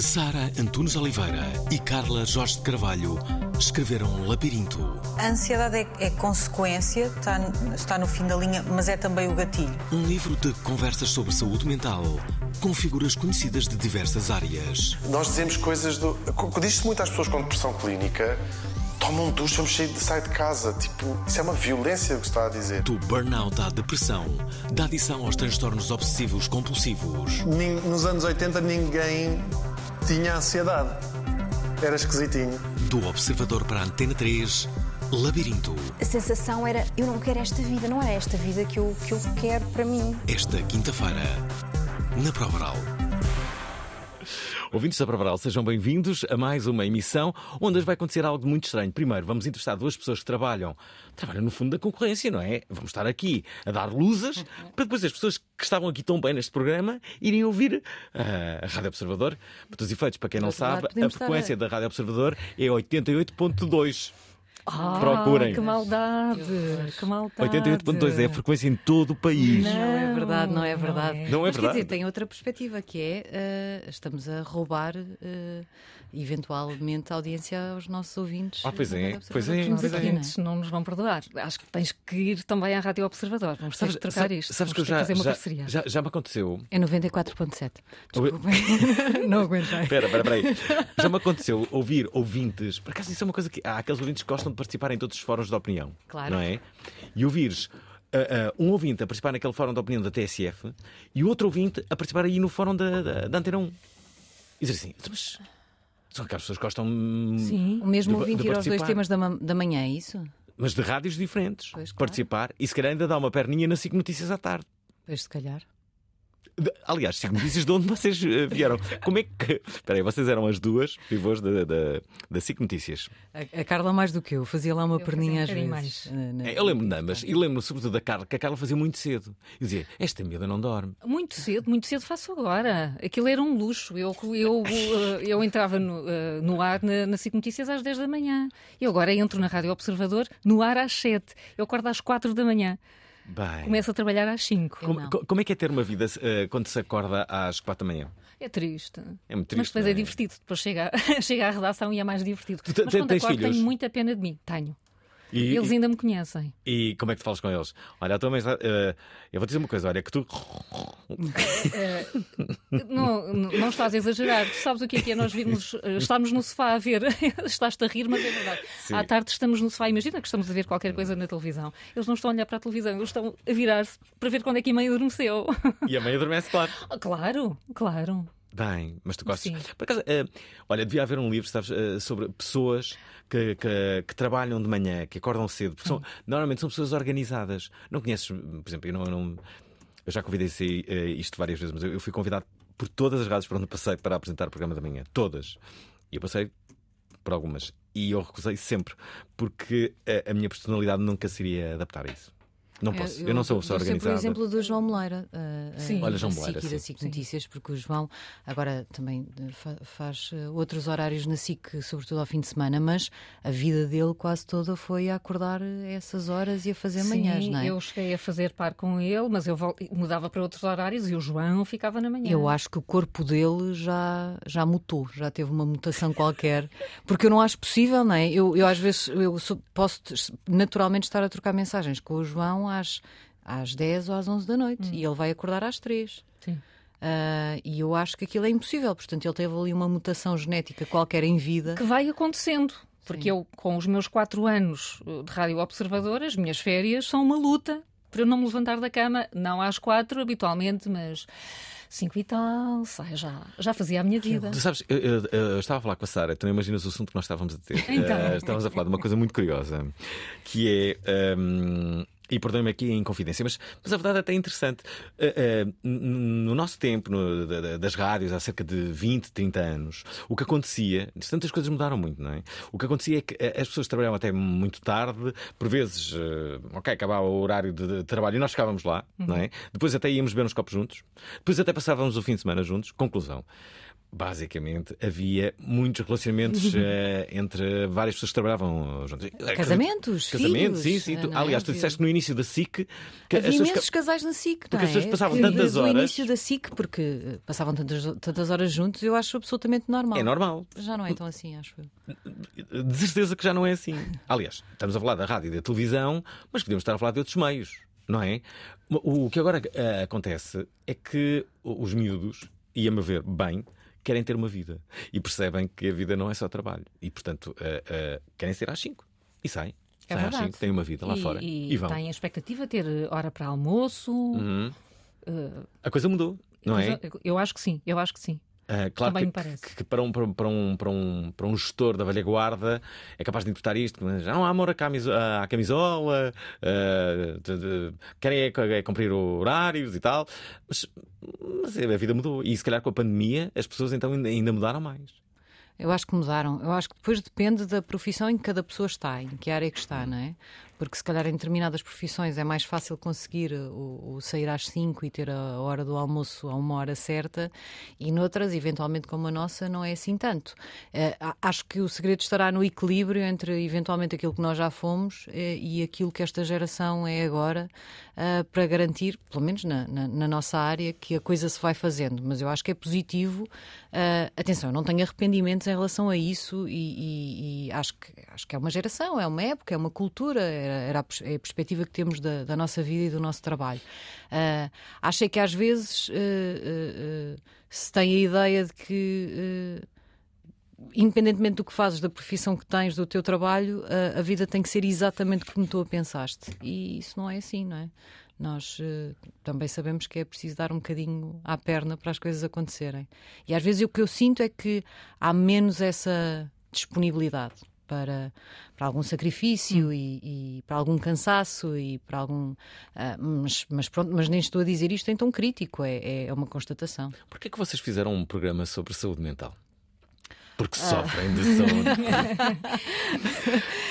Sara Antunes Oliveira e Carla Jorge de Carvalho escreveram Labirinto, A ansiedade é, é consequência, está, está no fim da linha, mas é também o gatilho. um livro de conversas sobre saúde mental com figuras conhecidas de diversas áreas. Nós dizemos coisas do. Diz-se muito às pessoas com depressão clínica: tomam um duche, vamos sair de, sair de casa. Tipo, isso é uma violência o que se está a dizer. Do burnout à depressão, da adição aos transtornos obsessivos compulsivos. Nos anos 80 ninguém tinha ansiedade. Era esquisitinho. Do observador para a Antena 3, Labirinto. A sensação era: eu não quero esta vida, não era esta vida que eu, que eu quero para mim. Esta quinta-feira, na Prova Oral. Ouvintes da Provaral, sejam bem-vindos a mais uma emissão onde hoje vai acontecer algo muito estranho. Primeiro, vamos entrevistar duas pessoas que trabalham, trabalham no fundo da concorrência, não é? Vamos estar aqui a dar luzes para depois as pessoas que estavam aqui tão bem neste programa irem ouvir ah, a Rádio Observador. Para todos os efeitos, para quem não sabe, a frequência a- da Rádio Observador é 88.2. Ah, Procurem. Que maldade! Que maldade! 88.2 é a frequência em todo o país. Não, Não é verdade, não é verdade. é. Não é Mas quer verdade. dizer, tem outra perspectiva que é eh, estamos a roubar eh, eventualmente a audiência aos nossos ouvintes. Ah, pois é, Rádio pois é. Os pois é. ouvintes não nos vão perdoar. Acho que tens que ir também à Rádio Observador. Vamos ter Sabes, que trocar sabe- isto. sabes que eu Vamos ter já, fazer uma já, parceria. já, já me aconteceu. É 94.7. Oi. Desculpem. Não aguentei. Espera, espera, espera aí. Já me aconteceu ouvir ouvintes. Por acaso, isso é uma coisa que. Há aqueles ouvintes que gostam de participar em todos os fóruns de opinião. Claro. Não é? E ouvires ah, ah, um ouvinte a participar naquele fórum de opinião da TSF e outro ouvinte a participar aí no fórum da, da, da Antena 1. E dizer assim, mas. São aquelas pessoas que gostam. Sim. O mesmo ouvinte de ir aos dois temas da, da manhã, é isso? Mas de rádios diferentes. Pois, claro. Participar e se calhar ainda dá uma perninha na SIC Notícias à tarde. Pois, se calhar. Aliás, SIC Notícias de onde vocês eh, vieram? Como é que. Espera aí, vocês eram as duas pivôs da, da, da SIC Notícias. A, a Carla mais do que eu, fazia lá uma Eu perninha às vezes. mais. eh, na- É, Eu lembro de ambas e lembro sobretudo da Carla, que a Carla fazia muito cedo. E dizia: Esta miúda não dorme. Muito cedo, muito cedo faço agora. Aquilo era um luxo. Eu, eu, eh, eu entrava no, no ar na, na SIC Notícias às 10 da manhã. Eu agora entro na Rádio Observador no ar às 7. Eu acordo às 4 da manhã. Bem. Começo a trabalhar às 5. Eu Como, co- como é que é ter uma vida eh, quando se acorda às quatro da manhã? É triste. É muito Mas triste. depois não é divertido. Depois chega, chega à redação e é mais divertido. Tu Mas quando acordo filhos? tenho muita pena de mim. Tenho. E, Eles ainda me conhecem. e, como é que tu falas com eles? Olha, a tua está- eh, eu vou dizer uma coisa: olha, que tu. Não, não estás a exagerar. Tu sabes o que é que é nós virmos, eh, estarmos no sofá a ver. Estás-te a rir, mas é verdade. Sim. À tarde estamos no sofá. Imagina que estamos a ver qualquer coisa na televisão. Eles não estão a olhar para a televisão, eles estão a virar-se para ver quando é que a mãe adormeceu. E a mãe adormece, claro. Claro, claro. Bem, mas tu gostas. Sim. Por acaso, eh, olha, devia haver um livro sabes, eh, sobre pessoas que, que- que trabalham de manhã, que acordam cedo, porque são- normalmente são pessoas organizadas. Não conheces, por exemplo, eu, não, eu não- eu já convidei eh, isto várias vezes, mas eu, eu fui convidado por todas as rádios por onde passei para apresentar o programa da manhã. Todas. E eu passei por algumas. E eu recusei sempre, porque a, a minha personalidade nunca se iria adaptar a isso. Não posso. Eu, não sou pessoa organizada. o exemplo do João Moleira. uh, Sim. uh, Olha, João Moleira, SIC e da sim. SIC Notícias, porque o João agora também fa- faz uh, outros horários na SIC, sobretudo ao fim de semana, mas a vida dele quase toda foi a acordar a essas horas e a fazer manhãs, Sim, não é? eu cheguei a fazer par com ele, mas eu mudava para outros horários e o João ficava na manhã. Eu acho que o corpo dele já, já mutou, já teve uma mutação qualquer, porque eu não acho possível, não é? Eu, eu às vezes eu posso naturalmente estar a trocar mensagens com o João às, às 10 ou às 11 da noite e ele vai acordar às 3. Sim. Ah, e eu acho que aquilo é impossível, portanto ele teve ali uma mutação genética qualquer em vida. Que vai acontecendo. Porque eu, com os meus quatro anos uh, de rádio observadora, as minhas férias são uma luta para eu não me levantar da cama, não às quatro habitualmente, mas cinco e tal, sai, já, já fazia a minha vida. Tu sabes, eu, eu- eu estava a falar com a Sara, tu não imaginas o assunto que nós estávamos a ter. Então. Eh, estávamos a falar de uma coisa muito curiosa, que é. hum, e perdoem-me aqui em confidência, mas, mas a verdade é até interessante. Eh, n- no nosso tempo, no- da- da- das rádios, há cerca de 20, 30 anos, o que acontecia, tantas coisas mudaram muito, não é? O que acontecia é que eh, as pessoas trabalhavam até muito tarde, por vezes, eh, ok, acabava o horário de, de trabalho e nós ficávamos lá, não é? Depois até íamos beber uns copos juntos, depois até passávamos o fim de semana juntos. Conclusão. Basicamente, havia muitos relacionamentos eh, entre várias pessoas que trabalhavam juntas. Casamentos, Casamentos, filhos, sim, sim. Tu- é? aliás, tu disseste no início da SIC que Havia imensos ca- casais na SIC, Porque não as pessoas é? passavam Que tantas horas- início da SIC, porque eh, passavam tantas, tantas horas juntos, eu acho absolutamente normal. É normal. Já não é tão assim, acho eu. De certeza que já não é assim. Aliás, estamos a falar da rádio e da televisão, mas podemos estar a falar de outros meios, não é? O que agora eh, acontece é que os miúdos, e a meu ver, bem, querem ter uma vida e percebem que a vida não é só trabalho e, portanto, eh, eh, querem ser às 5 e saem. É saem às verdade. 5, têm uma vida lá e, fora E, e, vão. têm a expectativa de ter hora para almoço. Uhum. eh, A coisa mudou, não é? eu- Eu acho que sim, eu acho que sim. Ah, claro Também que, me parece. que- que para, um, para, um, para, um, para, um, gestor da velha guarda é capaz de interpretar isto, já não há amor à, camiso- à camisola, ah, de- de- querem é, é cumprir horários e tal, mas, mas a vida mudou. E se calhar com a pandemia as pessoas então ainda, ainda mudaram mais. Eu acho que mudaram. Eu acho que depois depende da profissão em que cada pessoa está, em que área que está, não é? Porque se calhar em determinadas profissões é mais fácil conseguir o, o sair às 5 e ter a hora do almoço a uma hora certa, e noutras, eventualmente como a nossa, não é assim tanto. Eh, a- acho que o segredo estará no equilíbrio entre eventualmente aquilo que nós já fomos eh, e aquilo que esta geração é agora, eh, para garantir, pelo menos na, na- na nossa área, que a coisa se vai fazendo. Mas eu acho que é positivo. eh, atenção, eu não tenho arrependimentos em relação a isso e, e- e acho, que, acho que é uma geração, é uma época, é uma cultura, era, era a, é a perspectiva que temos da, da nossa vida e do nosso trabalho. Eh, achei que às vezes eh, eh, se tem a ideia de que. independentemente do que fazes, da profissão que tens, do teu trabalho, a, a vida tem que ser exatamente como tu a pensaste. E isso não é assim, não é? Nós eh, também sabemos que é preciso dar um bocadinho à perna para as coisas acontecerem. E às vezes o que eu sinto é que há menos essa disponibilidade para, para algum sacrifício e, e para algum cansaço e para algum. ah, mas, mas pronto, mas nem estou a dizer isto em tom crítico, é, é uma constatação. Porquê é que vocês fizeram um programa sobre saúde mental? Porque Ah. sofrem de saúde.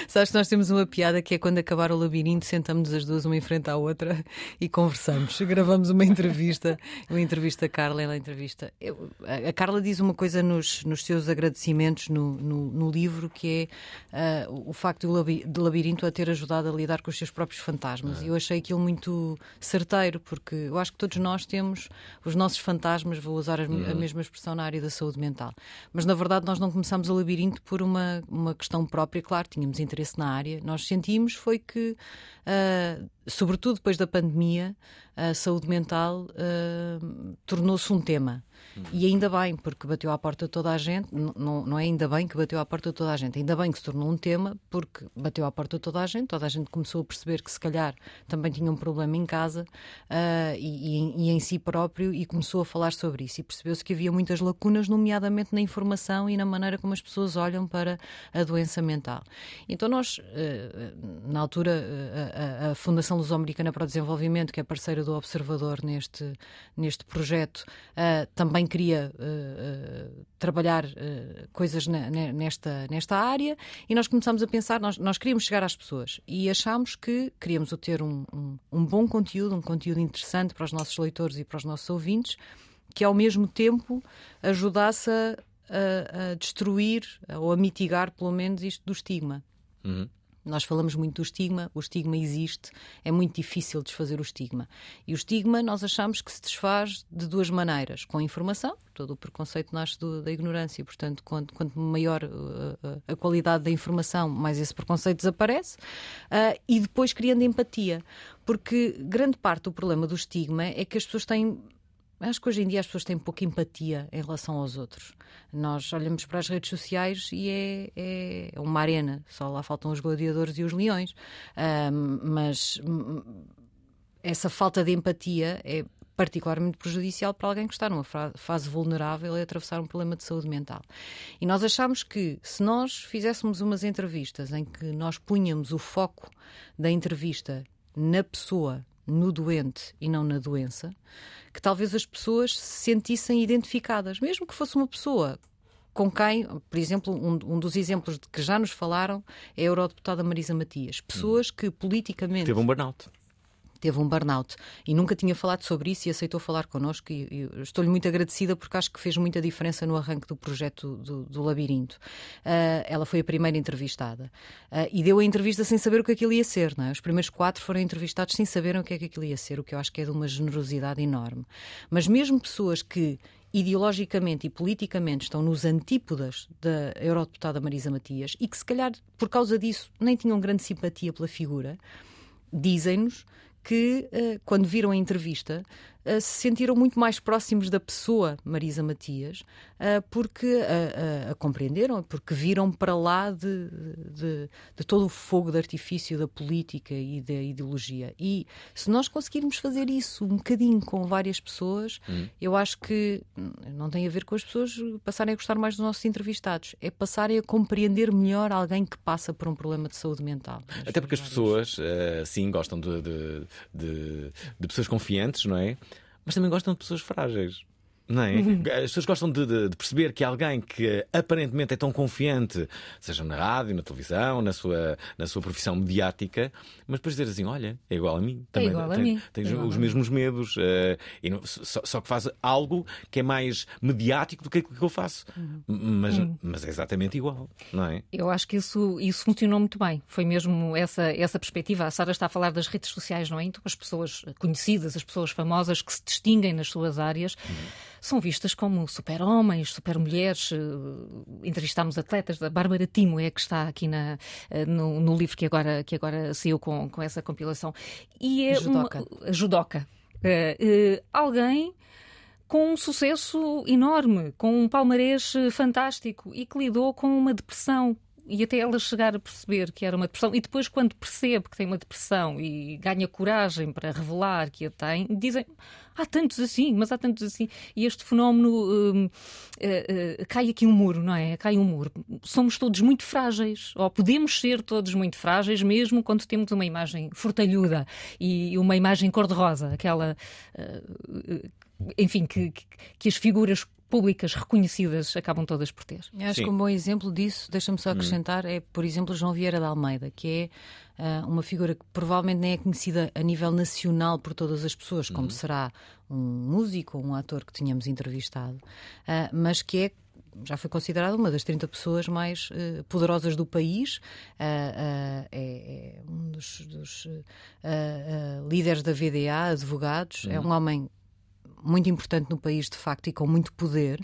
Sabes que nós temos uma piada que é quando acabar o labirinto, sentamos as duas uma em frente à outra e conversamos. Gravamos uma entrevista, eu entrevisto a Carla, ela entrevista. eu- a a Carla diz uma coisa nos, nos seus agradecimentos no, no, no livro que é ah, o facto do, labi- do labirinto a ter ajudado a lidar com os seus próprios fantasmas. E eu achei aquilo muito certeiro, porque eu acho que todos nós temos os nossos fantasmas, vou usar as- a mesma expressão na área da saúde mental. Mas na verdade nós não começamos o labirinto por uma, uma questão própria, claro, tínhamos interesse na área. Nós sentimos foi que, ah, sobretudo depois da pandemia, a saúde mental ah, tornou-se um tema. E ainda bem, porque bateu à porta toda a gente. Não, não é ainda bem que bateu à porta toda a gente, ainda bem que se tornou um tema, porque bateu à porta toda a gente. Toda a gente começou a perceber que, se calhar, também tinha um problema em casa ah, e, e em- si próprio, e começou a falar sobre isso. E percebeu-se que havia muitas lacunas, nomeadamente na informação e na maneira como as pessoas olham para a doença mental. Então, nós, eh, na altura, eh, a, a- Fundação Luso-Americana para o Desenvolvimento, que é parceira do Observador neste, neste projeto, eh, também queria eh, trabalhar eh, coisas ne- nesta, nesta área e nós começámos a pensar, nós, nós queríamos chegar às pessoas e achámos que queríamos ter um, um, um bom conteúdo, um conteúdo interessante para os nossos leitores e para os nossos ouvintes, que ao mesmo tempo ajudasse a, a- a destruir ou a mitigar, pelo menos, isto do estigma. Uhum. Nós falamos muito do estigma, o estigma existe, é muito difícil desfazer o estigma. E o estigma nós achamos que se desfaz de duas maneiras: com informação, todo o preconceito nasce do- da ignorância, portanto, quanto, quanto maior uh, uh, a qualidade da informação, mais esse preconceito desaparece, uh, e depois criando empatia. Porque grande parte do problema do estigma é que as pessoas têm Acho que hoje em dia as pessoas têm pouca empatia em relação aos outros. Nós olhamos para as redes sociais e é, é uma arena, só lá faltam os gladiadores e os leões. Um, mas hum, essa falta de empatia é particularmente prejudicial para alguém que está numa fase vulnerável e atravessar um problema de saúde mental. E nós achamos que se nós fizéssemos umas entrevistas em que nós punhamos o foco da entrevista na pessoa no doente e não na doença, que talvez as pessoas se sentissem identificadas, mesmo que fosse uma pessoa com quem, por exemplo, um, um, dos exemplos de que já nos falaram é a eurodeputada Marisa Matias. Pessoas que politicamente. Teve um burnout teve um burnout e nunca tinha falado sobre isso e aceitou falar connosco e, e estou-lhe muito agradecida porque acho que fez muita diferença no arranque do projeto do, do Labirinto. Uh, ela foi a primeira entrevistada uh, e deu a entrevista sem saber o que aquilo ia ser. Não é? Os primeiros quatro foram entrevistados sem saberem o que é que aquilo ia ser, o que eu acho que é de uma generosidade enorme. Mas mesmo pessoas que ideologicamente e politicamente estão nos antípodas da eurodeputada Marisa Matias e que, se calhar, por causa disso, nem tinham grande simpatia pela figura, dizem-nos que, uh, quando viram a entrevista, uh, se sentiram muito mais próximos da pessoa Marisa Matias, uh, porque a compreenderam, porque viram para lá de, de, de, todo o fogo de artifício da política e da ideologia. E se nós conseguirmos fazer isso um bocadinho com várias pessoas, hum. eu acho que não tem a ver com as pessoas passarem a gostar mais dos nossos entrevistados, é passarem a compreender melhor alguém que passa por um problema de saúde mental. Até porque as pessoas, sim, gostam de, de, de, de pessoas confiantes, não é? Mas também gostam de pessoas frágeis. Não é? As pessoas gostam de, de, de, perceber que alguém que aparentemente é tão confiante, seja na rádio, na televisão, na sua, na sua profissão mediática, mas depois dizer assim: olha, é igual a mim. Também, é igual a tem, mim. Tem é os mesmos medos, uh, não, só, só, que faz algo que é mais mediático do que aquilo que eu faço. Uhum. Mas, uhum. mas é exatamente igual, não é? Eu acho que isso, isso funcionou muito bem. Foi mesmo essa, essa perspectiva. A Sara está a falar das redes sociais, não é? Então, as pessoas conhecidas, as pessoas famosas que se distinguem nas suas áreas. Uhum são vistas como super-homens, super-mulheres. Eh, entrevistámos atletas, a Bárbara Timo é que está aqui na, eh, no, no, livro que agora, que agora saiu com, com essa compilação. E é judoca. Uma, judoca. Uh, uh, alguém com um sucesso enorme, com um palmarés fantástico e que lidou com uma depressão e até ela chegar a perceber que era uma depressão, e depois, quando percebe que tem uma depressão e ganha coragem para revelar que a tem, dizem há tantos assim, mas há tantos assim. E este fenómeno uh, uh, uh, cai aqui um muro, não é? Cai um muro. Somos todos muito frágeis, ou podemos ser todos muito frágeis, mesmo quando temos uma imagem fortalhuda e uma imagem cor-de-rosa, aquela. enfim, que, que, que as figuras públicas reconhecidas acabam todas por ter. Acho Sim. que um bom exemplo disso, deixa-me só hum. acrescentar, hum. é, por exemplo, João Vieira da Almeida, que é uh, uma figura que provavelmente nem é conhecida a nível nacional por todas as pessoas, como hum. será um músico ou um ator que tínhamos entrevistado, uh, mas que é já foi considerada uma das 30 pessoas mais uh, poderosas do país. Uh, uh, é, é, um dos, dos líderes da VDA, advogados. É uhum. um homem muito importante no país, de facto, e com muito poder,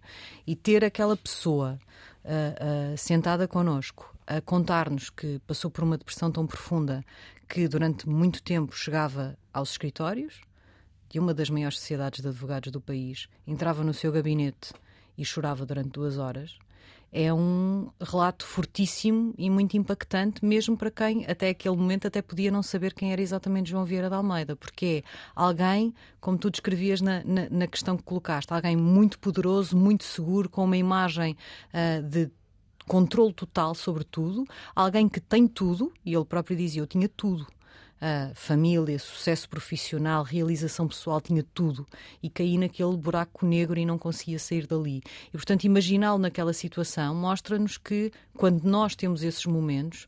e ter aquela pessoa uh, uh, sentada connosco a contar-nos que passou por uma depressão tão profunda que durante muito tempo chegava aos escritórios de uma das maiores sociedades de advogados do país, entrava no seu gabinete e chorava durante duas horas é um relato fortíssimo e muito impactante, mesmo para quem até aquele momento até podia não saber quem era exatamente João Vieira da Almeida, porque é alguém, como tu descrevias na, na, na questão que colocaste, alguém muito poderoso, muito seguro, com uma imagem uh, de controle total sobre tudo, alguém que tem tudo, e ele próprio dizia: Eu tinha tudo uh, família, sucesso profissional, realização pessoal, tinha tudo e caí naquele buraco negro e não conseguia sair dali. E portanto, imaginá-lo naquela situação mostra-nos que quando nós temos esses momentos,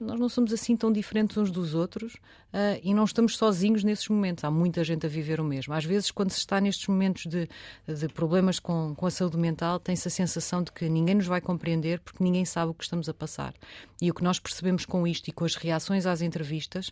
nós não somos assim tão diferentes uns dos outros uh, e não estamos sozinhos nesses momentos. Há muita gente a viver o mesmo. Às vezes, quando se está nestes momentos de, de problemas com, com a saúde mental, tem-se a sensação de que ninguém nos vai compreender porque ninguém sabe o que estamos a passar. E o que nós percebemos com isto e com as reações às entrevistas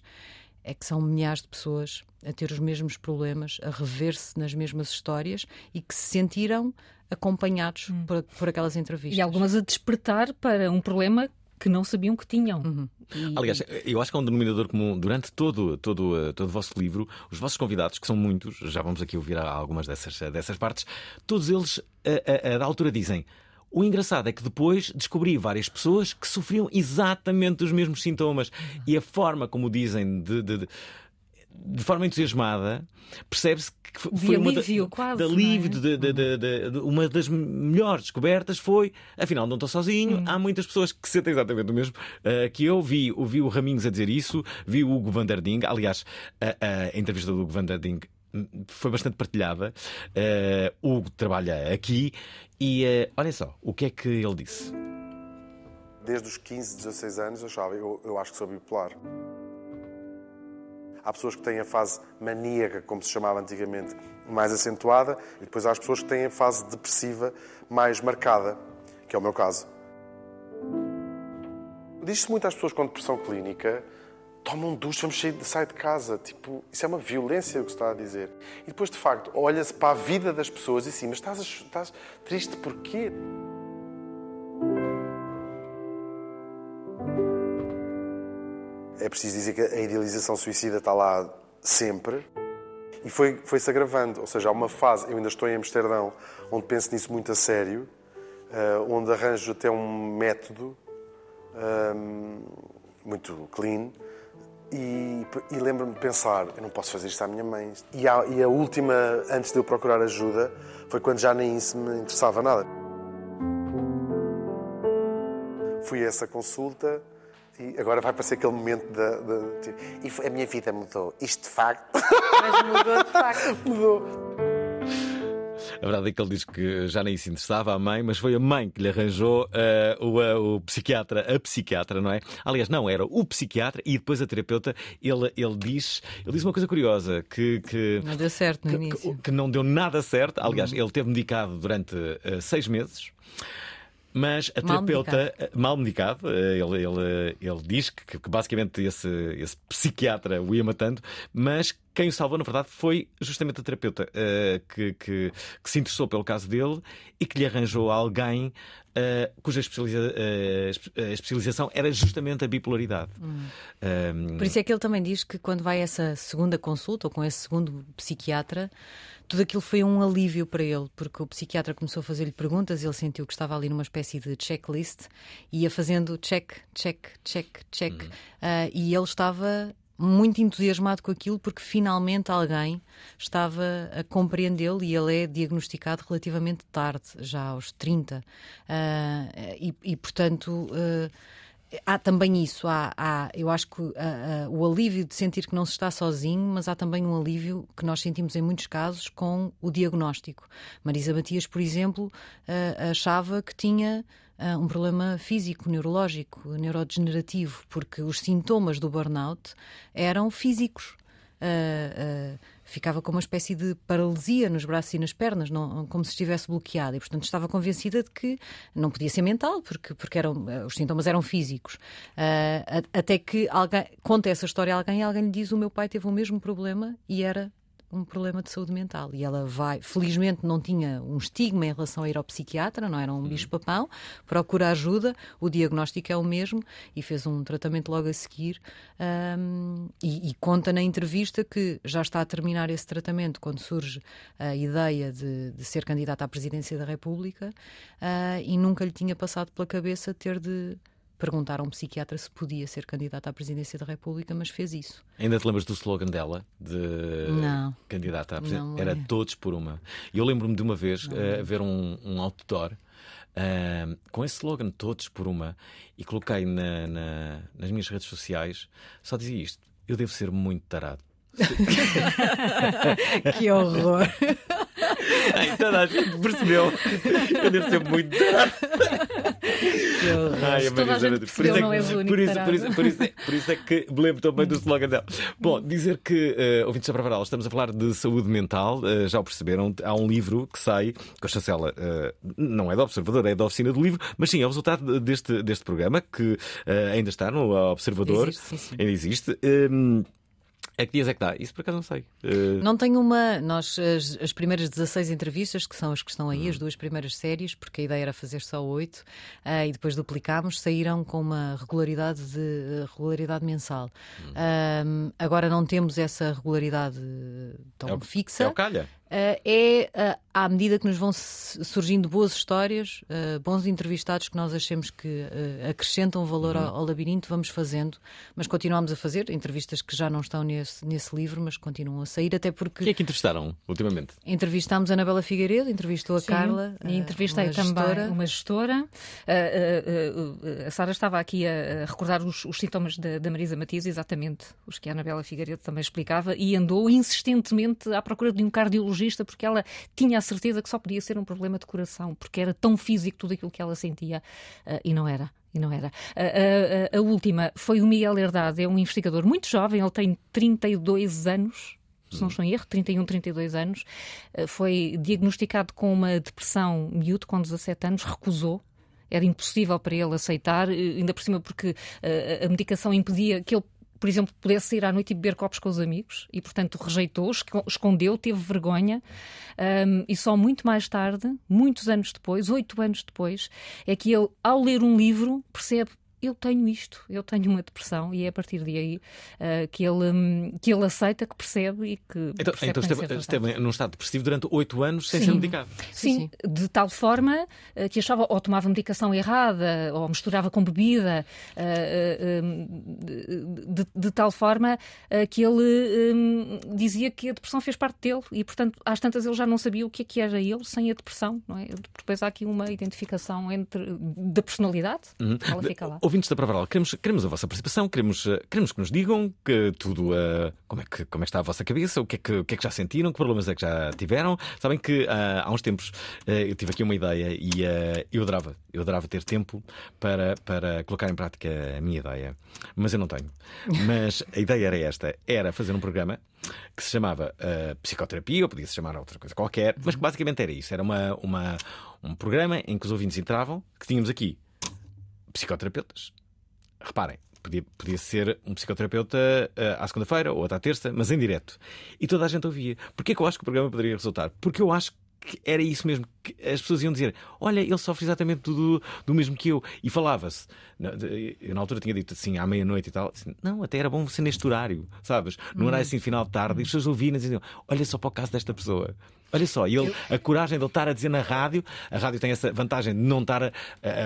é que são milhares de pessoas a ter os mesmos problemas, a rever-se nas mesmas histórias e que se sentiram acompanhados hum. por, por aquelas entrevistas. E algumas a despertar para um problema que não sabiam que tinham. Uhum. E- Aliás, eu acho que é um denominador comum durante todo, todo, eh, todo o vosso livro, os vossos convidados, que são muitos, já vamos aqui ouvir algumas dessas, eh, dessas partes, todos eles, a, a- a da altura, dizem. O engraçado é que depois descobri várias pessoas que sofriam exatamente os mesmos sintomas. E a forma como dizem de- de- de, de forma entusiasmada, percebe-se que f- De foi uma alívio, da, quase, de não é? alívio, de- de- de- de- de- uma das melhores descobertas foi, afinal, não estou sozinho, Hum. há muitas pessoas que sentem exatamente o mesmo uh, que eu vi, ouvi o Raminhos a dizer isso, vi o Hugo van der Ding, aliás, a, a entrevista do Hugo van der Ding hum, foi bastante partilhada. Uh, o Hugo trabalha aqui e uh, olha só, o que é que ele disse? Desde os 15, 16 anos, eu achava, eu, eu acho que sou bipolar. Há pessoas que têm a fase maníaca, como se chamava antigamente, mais acentuada, e depois há as pessoas que têm a fase depressiva mais marcada, que é o meu caso. Diz-se muito às pessoas com depressão clínica tomam um duche, vamos sair de, sair de casa. Tipo, isso é uma violência o que se está a dizer. E depois, de facto, olha-se para a vida das pessoas e assim, mas estás, estás triste porquê? É preciso dizer que a idealização suicida está lá sempre e foi- foi-se agravando. Ou seja, há uma fase, eu ainda estou em Amsterdão, onde penso nisso muito a sério, eh, onde arranjo até um método ahm, muito clean e, e lembro-me de pensar, eu não posso fazer isto à minha mãe. E a, e a última, antes de eu procurar ajuda, foi quando já nem isso me interessava nada. Fui a essa consulta e agora vai aparecer aquele momento da. e foi- a minha vida mudou. Isto de facto. Mas mudou de facto. mudou. A verdade é que ele diz que já nem se interessava à mãe, mas foi a mãe que lhe arranjou eh, o, eh, o psiquiatra, a psiquiatra, não é? Aliás, não, era o psiquiatra e depois a terapeuta. Ele, ele, diz, ele diz uma coisa curiosa: que, que, Não deu certo no que- início. que- que não deu nada certo. Aliás, ele teve medicado durante eh, seis meses. Mas a Mal terapeuta, eh, mal medicado, eh, ele, ele, ele diz que, que basicamente esse, esse psiquiatra o ia matando, mas quem o salvou, na verdade, foi justamente a terapeuta eh, que, que, que se interessou pelo caso dele e que lhe arranjou alguém eh, cuja especializa- eh, espe- eh, especialização era justamente a bipolaridade. Um, Por isso é que ele também diz que quando vai a essa segunda consulta ou com esse segundo psiquiatra, tudo aquilo foi um alívio para ele, porque o psiquiatra começou a fazer-lhe perguntas, ele sentiu que estava ali numa espécie de checklist ia fazendo check, check, check, check. Ah, e ele estava muito entusiasmado com aquilo porque finalmente alguém estava a compreendê-lo e ele é diagnosticado relativamente tarde, já aos 30. Ah, e, e, portanto. ah, Há também isso, há, há- eu acho que ah, ah, o alívio de sentir que não se está sozinho, mas há também um alívio que nós sentimos em muitos casos com o diagnóstico. Marisa Matias, por exemplo, ah, achava que tinha um problema físico, neurológico, neurodegenerativo, porque os sintomas do burnout eram físicos. Ah, ah, ficava com uma espécie de paralisia nos braços e nas pernas, não- como se estivesse bloqueada. E, portanto, estava convencida de que não podia ser mental, porque, porque eram, ah, os sintomas eram físicos. A- até que alguém conta essa história a alguém e alguém lhe diz: O meu pai teve o mesmo problema e era um problema de saúde mental. E ela vai, felizmente não tinha um estigma em relação a ir ao psiquiatra, não era um bicho-papão, procura ajuda, o diagnóstico é o mesmo e fez um tratamento logo a seguir. Ahm, e, e conta na entrevista que já está a terminar esse tratamento quando surge a ideia de, de ser candidata à presidência da República ah, e nunca lhe tinha passado pela cabeça ter de perguntar a um psiquiatra se podia ser candidata à presidência da República, mas fez isso. Ainda te lembras do slogan dela? De Não. candidata à presidência? Não Era é. todos por uma. E eu lembro-me de uma vez eh, ver um, um outdoor eh, com esse slogan, todos por uma, e coloquei na- na- nas minhas redes sociais, só dizia isto: eu devo ser muito tarado. que horror! Ai, toda a gente percebeu. Eu devo ser muito tarado. Ai, a Toda a Marisa, gente percebeu, não és o único por isso, por, isso, por, isso, é- por isso é que me lembro também do slogan dela. Bom, dizer que, uh, ouvintes da Bravaral, estamos a falar de saúde mental, uh, já o perceberam, há um livro que sai, com a chancela, uh, não é da Observador, é da Oficina do Livro, mas sim, é o resultado deste, deste programa, que uh, ainda está no Observador. Existe, sim, sim. Ainda existe. Um, É que dias é que dá? Isso por acaso não sei. Uh... Não tenho uma. Nós, as, as, primeiras 16 entrevistas, que são as que estão aí, hum. as duas primeiras séries, porque a ideia era fazer só oito, uh, e depois duplicámos, saíram com uma regularidade, de, regularidade mensal. Hum. Uh, agora não temos essa regularidade tão é o, fixa. É o calha. Uh, é uh, à medida que nos vão surgindo boas histórias, uh, bons entrevistados que nós achemos que acrescentam valor uhum. ao, ao, labirinto, vamos fazendo, mas continuamos a fazer entrevistas que já não estão nesse, nesse livro, mas continuam a sair, até porque. Quem é que entrevistaram ultimamente? Entrevistámos a Anabela Figueiredo, entrevistou a Sim, Carla. E entrevistei também gestora. uma gestora. a Sara estava aqui a, recordar os, os sintomas da, da, Marisa Matias, exatamente os que a Anabela Figueiredo também explicava, e andou insistentemente à procura de um cardiologista porque ela tinha a certeza que só podia ser um problema de coração, porque era tão físico tudo aquilo que ela sentia uh, e não era. E não era. A, a, a, última foi o Miguel Herdade, é um investigador muito jovem, ele tem 32 anos, se não estou em erro, 31, 32 anos, uh, foi diagnosticado com uma depressão miúdo, com 17 anos, recusou era impossível para ele aceitar, ainda por cima porque uh, a medicação impedia que ele por exemplo, pudesse sair à noite e beber copos com os amigos e, portanto, rejeitou, escondeu, teve vergonha. Um, e só muito mais tarde, muitos anos depois, oito anos depois, é que ele, ao ler um livro, percebe eu tenho isto, eu tenho uma depressão e é a partir daí uh, que, ele, um, que ele aceita, que percebe e que. Então, percebe então esteve, esteve num estado depressivo durante oito anos sem sim. ser medicado. Sim, sim, de tal forma uh, que achava ou tomava medicação errada ou misturava com bebida, uh, de, de, tal forma que ele um, dizia que a depressão fez parte dele e, portanto, às tantas ele já não sabia o que é que era ele sem a depressão, não é? Depois há aqui uma identificação entre da personalidade, uhum. ela fica lá ouvintes da Pravaral, queremos, queremos a vossa participação, queremos, eh, queremos que nos digam que tudo, uh, como, é que, como é que está a vossa cabeça, o que, é que, o que é que já sentiram, que problemas é que já tiveram. Sabem que uh, há uns tempos uh, eu tive aqui uma ideia e eu adorava, eu adorava ter tempo para, para colocar em prática a minha ideia, mas eu não tenho. Mas a ideia era esta: era fazer um programa que se chamava Psicoterapia, ou podia se chamar outra coisa qualquer, mas que basicamente era isso: era uma, uma, um programa em que os ouvintes entravam, que tínhamos aqui psicoterapeutas. Reparem, podia, podia ser um psicoterapeuta uh, à segunda-feira ou à terça, mas em direto. E toda a gente ouvia. Porquê que eu acho que o programa poderia resultar? Porque eu acho que era isso mesmo. Que as pessoas iam dizer: Olha, ele sofre exatamente tudo do mesmo que eu. E falava-se. Eu na altura tinha dito assim, à meia-noite e tal. Assim, não, até era bom ser neste horário, sabes? No horário assim, final de tarde. E as pessoas ouviam e diziam: Olha só para o caso desta pessoa. Olha só, ele, a coragem de ele estar a dizer na rádio, a rádio tem essa vantagem de não estar a,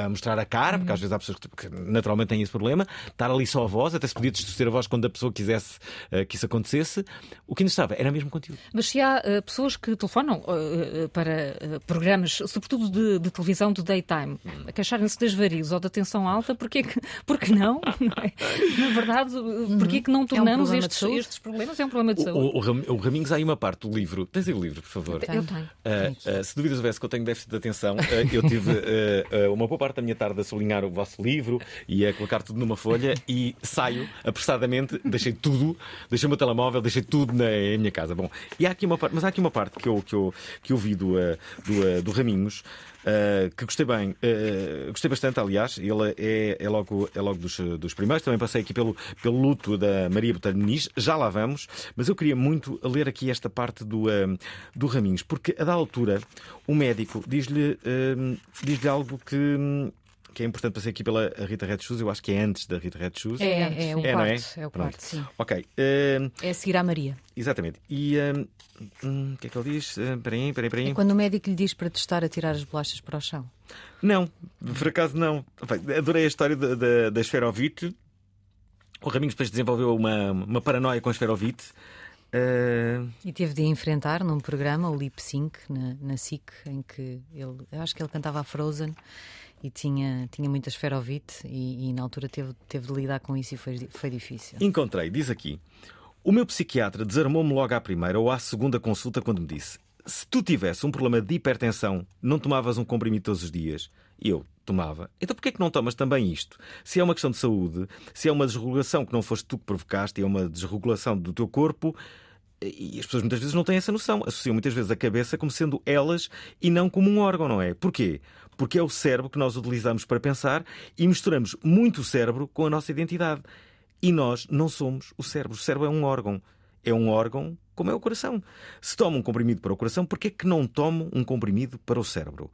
a mostrar a cara, porque às vezes há pessoas que, naturalmente têm esse problema, estar ali só a voz, até se podia distorcer a voz quando a pessoa quisesse uh, que isso acontecesse. O que ainda estava era mesmo conteúdo. Mas se há uh, pessoas que telefonam uh, para programas, sobretudo de, de, televisão do daytime, a queixarem-se das varizes ou da tensão alta, porquê que, porque não? não é? Na verdade, porquê que não tornamos é um estes, estes, problemas? É um problema de saúde. O, o, o, Raminhos, há aí uma parte do livro. Tens aí o livro, por favor. Eu tenho. Uh, uh, se dúvidas houvesse que eu tenho déficit de atenção, uh, eu tive uma boa parte da minha tarde a sublinhar o vosso livro e a colocar tudo numa folha e saio apressadamente, deixei tudo, deixei o meu telemóvel, deixei tudo na, na minha casa. Bom, e há aqui uma parte, mas há aqui uma parte que eu, que eu, que eu vi do, do, do Raminhos uh, que gostei bem, uh, gostei bastante, aliás, ele é, é logo, é logo dos, dos primeiros. Também passei aqui pelo, pelo luto da Maria Muniz, já lá vamos, mas eu queria muito ler aqui esta parte do, uh, do Raminhos, porque a da altura o médico diz-lhe diz algo que que é importante passar aqui pela Rita Red Shoes, eu acho que é antes da Rita Red Shoes. É, é o é, quarto, é? é? o quarto, sim. Ok. Uh, é a seguir à Maria. Exatamente. E uh, o que é que ele diz? Espera aí, espera aí. É quando o médico lhe diz para testar a tirar as bolachas para o chão. Não, por acaso não. Adorei a história da, da, da esferovite. O Raminhos depois desenvolveu uma, uma paranoia com a esferovite. Uh... E teve de enfrentar num programa, o Lip Sync, na, na SIC, em que ele, eu acho que ele cantava a Frozen e tinha, tinha muita esferovite e, e, na altura teve, teve de lidar com isso e foi, foi difícil. Encontrei, diz aqui. O meu psiquiatra desarmou-me logo à primeira ou à segunda consulta quando me disse: Se tu tivesse um problema de hipertensão, não tomavas um comprimido todos os dias? Eu tomava. Então porquê é que não tomas também isto? Se é uma questão de saúde, se é uma desregulação que não foste tu que provocaste, é uma desregulação do teu corpo, e as pessoas muitas vezes não têm essa noção. Associam muitas vezes a cabeça como sendo elas e não como um órgão, não é? Porquê? Porque é o cérebro que nós utilizamos para pensar e misturamos muito o cérebro com a nossa identidade. E nós não somos o cérebro. O cérebro é um órgão. é um órgão como é o coração. Se toma um comprimido para o coração, por que é que não tomam um comprimido para o cérebro?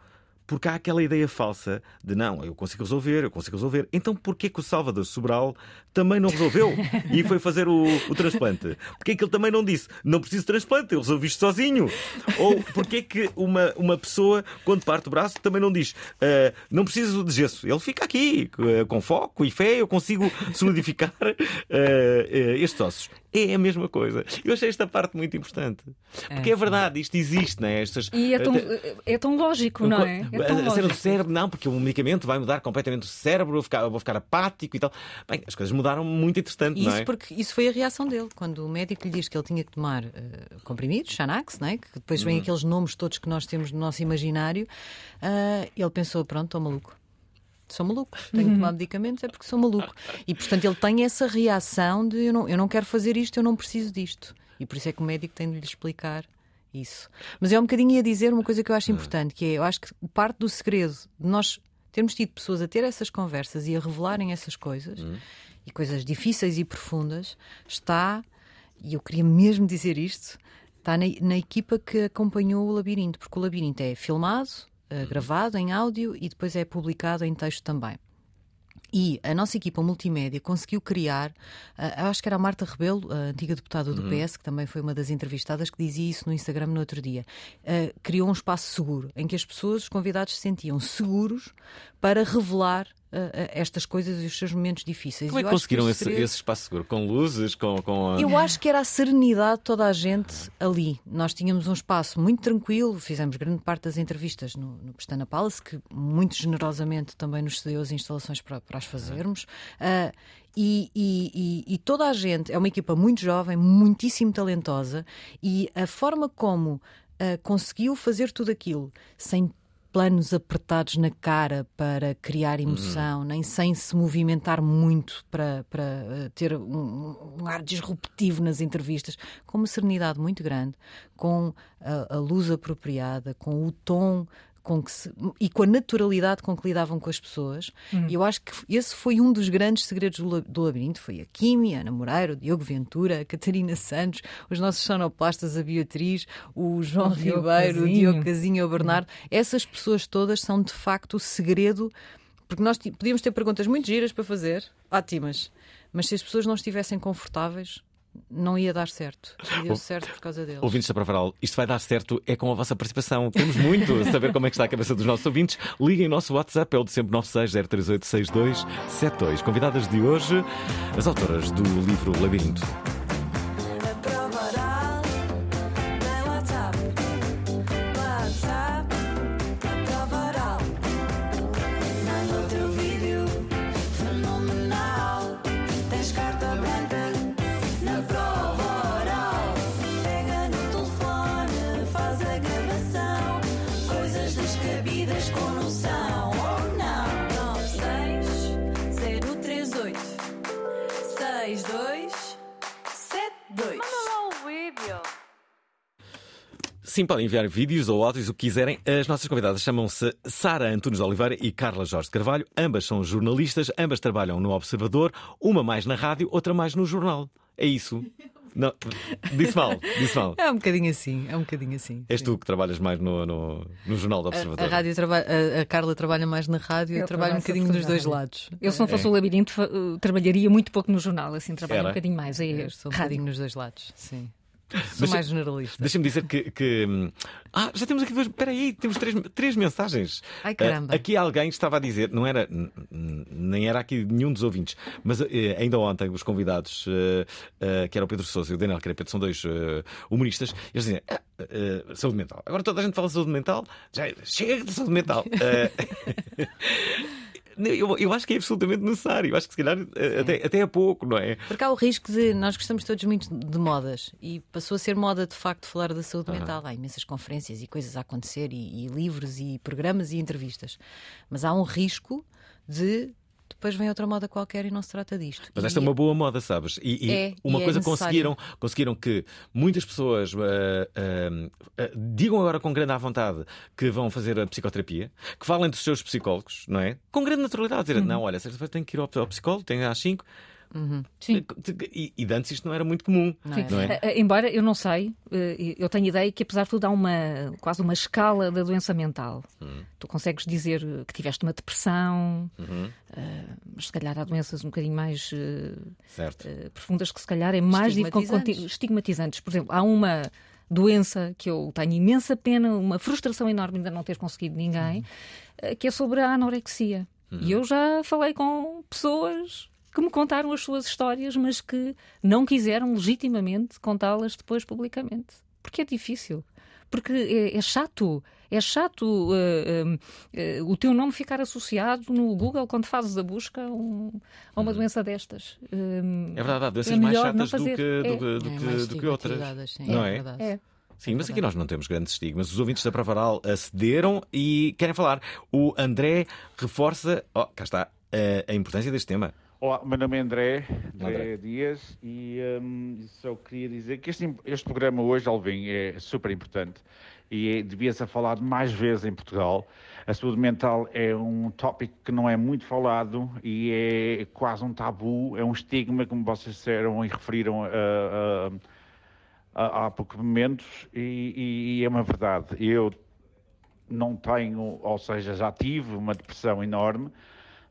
Porque há aquela ideia falsa de não, eu consigo resolver, eu consigo resolver. Então porquê que o Salvador Sobral também não resolveu e foi fazer o, o transplante? Porquê que ele também não disse, não preciso de transplante, eu resolvi isto sozinho? Ou porquê que uma, uma pessoa, quando parte o braço, também não diz, "Ah, não preciso de gesso, ele fica aqui, eh, com foco e fé, eu consigo solidificar eh, estes ossos. É a mesma coisa. Eu achei esta parte muito importante. Porque é, verdade, isto existe, não é? Estas, E é tão, até- é tão lógico, não é? É tão a cena do lógico. cérebro, não, porque o medicamento vai mudar completamente o cérebro, eu vou ficar, vou ficar apático e tal. Bem, as coisas mudaram muito interessante, E não isso, é? porque, isso foi a reação dele, quando o médico lhe diz que ele tinha que tomar eh, comprimidos, Xanax, né? que depois vêm Uhum. aqueles nomes todos que nós temos no nosso imaginário, ah, ele pensou: pronto, estou maluco. Sou maluco, tenho que tomar medicamentos, é porque sou maluco. E portanto ele tem essa reação de eu não, eu não quero fazer isto, eu não preciso disto. E por isso é que o médico tem de lhe explicar isso. Mas é um bocadinho ia dizer uma coisa que eu acho importante, que é, eu acho que parte do segredo de nós termos tido pessoas a ter essas conversas e a revelarem essas coisas, e coisas difíceis e profundas, está, e eu queria mesmo dizer isto, está na, na equipa que acompanhou o Labirinto, porque o Labirinto é filmado, eh, gravado em áudio e depois é publicado em texto também. E a nossa equipa multimédia conseguiu criar, eu acho que era a Marta Rebelo, a antiga deputada do PS, que também foi uma das entrevistadas, que dizia isso no Instagram no outro dia. Ah, criou um espaço seguro em que as pessoas, os convidados, se sentiam seguros para revelar estas coisas e os seus momentos difíceis. Como é que conseguiram esse, segredo- esse espaço seguro? Com luzes, com. com a- eu acho que era a serenidade de toda a gente ali. Nós tínhamos um espaço muito tranquilo, fizemos grande parte das entrevistas no, no Pestana Palace, que muito generosamente também nos cedeu as instalações para, para as fazermos. Ah, e, e- e- e toda a gente é uma equipa muito jovem, muitíssimo talentosa, e a forma como ah, conseguiu fazer tudo aquilo sem planos apertados na cara para criar emoção, nem sem se movimentar muito para, para eh, ter um, um ar disruptivo nas entrevistas, com uma serenidade muito grande, com a, a luz apropriada, com o tom com que se- e com a naturalidade com que lidavam com as pessoas. E eu acho que esse foi um dos grandes segredos do, la- do labirinto. Foi a Kimi, a Ana Moreira, o Diogo Ventura, a Catarina Santos, os nossos sonoplastas, a Beatriz, o João O Ribeiro, o Casinho. Diogo Casinho, o Bernardo. Essas pessoas todas são de facto o segredo. Porque nós podíamos ter perguntas muito giras para fazer, ótimas, mas se as pessoas não estivessem confortáveis, não ia dar certo. E deu certo por causa deles. Ouvintes da Provaral, isto vai dar certo é com a vossa participação. Temos muito a saber como é que está a cabeça dos nossos ouvintes. Liguem o nosso WhatsApp, é o de sempre 960386272. Convidadas de hoje, as autoras do livro Labirinto. Sim, podem enviar vídeos ou áudios, o que quiserem. As nossas convidadas chamam-se Sara Antunes de Oliveira e Carla Jorge Carvalho. Ambas são jornalistas, ambas trabalham no Observador, uma mais na rádio, outra mais no jornal. É isso. Não, disse mal, disse mal. É um bocadinho assim, é um bocadinho assim. És tu que trabalhas mais no, no, no jornal do A, Observador. a rádio traba- a, a Carla trabalha mais na rádio, eu, Eu trabalho um bocadinho dos na dois lados. Eu, se não fosse o labirinto, uh, trabalharia muito pouco no jornal, assim, trabalho Era? um bocadinho mais. É Eu sou um rádio. bocadinho nos dois lados, sim. Sou Deixa- mais generalista. Deixa-me dizer que, que, hum, Ah, já temos aqui duas. Espera aí, temos três, três mensagens. Ai, caramba. Ah, aqui alguém estava a dizer, não era, nem era aqui nenhum dos ouvintes, mas eh, ainda ontem os convidados, eh, que era o Pedro Sousa e o Daniel Crepeto, são dois humoristas, eles diziam ah, saúde mental. Agora toda a gente fala de saúde mental, já chega de saúde mental. Eu, eu acho que é absolutamente necessário. Eu acho que se calhar eh, até, até é pouco, não é? Porque há o risco de. Nós gostamos todos muito de modas e passou a ser moda de facto falar da saúde mental. Há imensas conferências e coisas a acontecer, e, e livros, e programas e entrevistas. Mas há um risco de. Depois vem outra moda qualquer e não se trata disto. Mas E- esta é uma boa moda, sabes? E, e É, uma e é coisa necessário. conseguiram, conseguiram que muitas pessoas ah, ah, ah, digam agora com grande à vontade que vão fazer a psicoterapia, que falem dos seus psicólogos, não é? Com grande naturalidade, Uhum. dizer, não, olha, sexta-feira tenho que ir ao, ao psicólogo, tenho às 5. Sim. E, e de antes isto não era muito comum. Não. Não é? Eh, eh, Embora eu não sei, eh, eu tenho ideia que apesar de tudo há uma, quase uma escala da doença mental. Hum. Tu consegues dizer eh, que tiveste uma depressão, Uhum. eh, mas se calhar há doenças um bocadinho mais eh, Certo. eh, profundas que se calhar é mais Estigmatizantes. estigmatizantes. Por exemplo, há uma doença que eu tenho imensa pena, uma frustração enorme de ainda não ter conseguido ninguém, eh, que é sobre a anorexia. E eu já falei com pessoas que me contaram as suas histórias, mas que não quiseram legitimamente contá-las depois publicamente. Porque é difícil. Porque é, é chato. É chato eh, eh, eh, o teu nome ficar associado no Google quando fazes a busca a, um- a uma doença destas. É verdade, há doenças é mais chatas do que, É. do, que- do É, que- mais do que outras. sim, não é é? É. Sim, mas aqui nós não temos grandes estigmas. Os ouvintes da Prova Oral acederam e querem falar. O André reforça, oh, cá está, a, a importância deste tema. Olá, meu nome é André, André, André. Dias, e hum, só queria dizer que este, este programa hoje, Alvin, é super importante e é, devia-se falar mais vezes em Portugal. A saúde mental é um tópico que não é muito falado e é quase um tabu, é um estigma, como vocês disseram e referiram a- a- a- há poucos momentos, e, e- e é uma verdade. Eu não tenho, ou seja, já tive uma depressão enorme,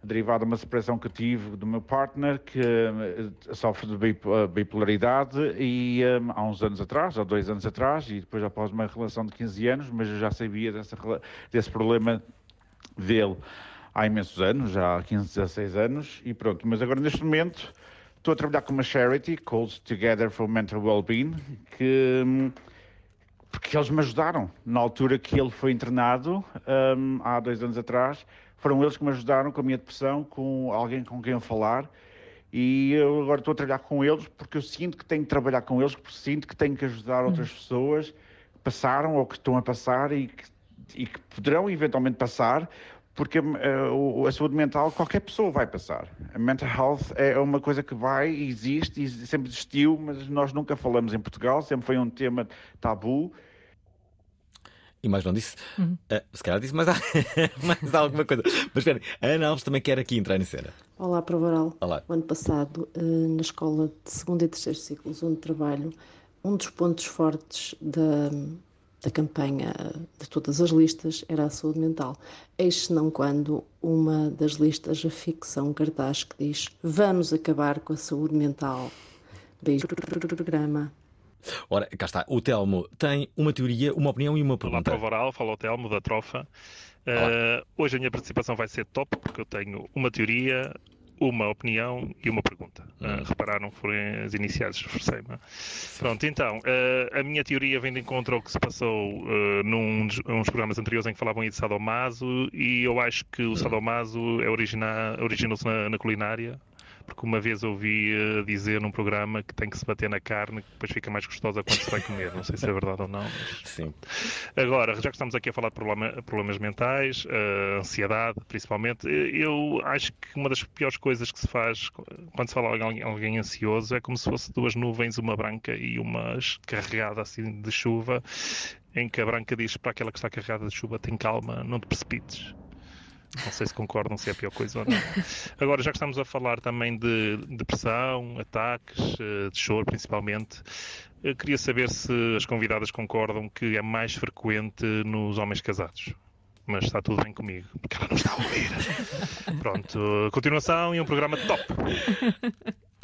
derivada de uma separação que tive do meu partner, que eh, sofre de eh, bipolaridade, e eh, há uns anos atrás, há dois anos atrás, e depois após uma relação de 15 anos, mas eu já sabia dessa, desse problema dele há imensos anos, já há 15, 16 anos, e pronto. Mas agora, neste momento, estou a trabalhar com uma charity, called Together for Mental Wellbeing, que hum, porque eles me ajudaram. Na altura que ele foi internado, hum, há dois anos atrás, foram eles que me ajudaram com a minha depressão, com alguém com quem eu falar. E eu agora estou a trabalhar com eles porque eu sinto que tenho que trabalhar com eles, porque sinto que tenho que ajudar outras pessoas que passaram ou que estão a passar e que, e que poderão eventualmente passar, porque o- a saúde mental qualquer pessoa vai passar. A mental health é uma coisa que vai existe e sempre existiu, mas nós nunca falamos em Portugal, sempre foi um tema tabu. E mais não disse. Ah, se calhar disse mais, mais alguma coisa. Mas espera, a Ana Alves também quer aqui entrar em cena. Olá, Provaral. Olá. O ano passado, eh, na escola de segundo e terceiro ciclos onde trabalho, um dos pontos fortes da, da campanha de todas as listas era a saúde mental. Eis não quando uma das listas afixa um cartaz que diz Vamos acabar com a saúde mental. Beijo programa. Ora, cá está. O Telmo tem uma teoria, uma opinião e uma Olá, pergunta. Prova Oral, fala o Telmo da Trofa. Uh, hoje a minha participação vai ser top porque eu tenho uma teoria, uma opinião e uma pergunta. Uh, repararam, foram as iniciais, esforcei-me. Pronto, então, uh, a minha teoria vem de encontro ao que se passou uh, num dos uns programas anteriores em que falavam aí de sadomaso e eu acho que o sadomaso é origina- originou-se na, na culinária. Porque uma vez ouvi uh, dizer num programa que tem que se bater na carne, que depois fica mais gostosa quando se vai comer. Não sei se é verdade ou não, mas Sim. Agora, já que estamos aqui a falar de problema- problemas mentais, eh, ansiedade principalmente, eh, eu acho que uma das piores coisas que se faz quando se fala alguém, alguém ansioso é como se fosse duas nuvens, uma branca e uma carregada assim de chuva, em que a branca diz para aquela que está carregada de chuva: tem calma, não te precipites. Não sei se concordam se é a pior coisa ou não. Agora, já que estamos a falar também de depressão, ataques, eh, de choro principalmente, eu queria saber se as convidadas concordam que é mais frequente nos homens casados. Mas está tudo bem comigo, porque ela não está a ouvir. Pronto, continuação e um programa top.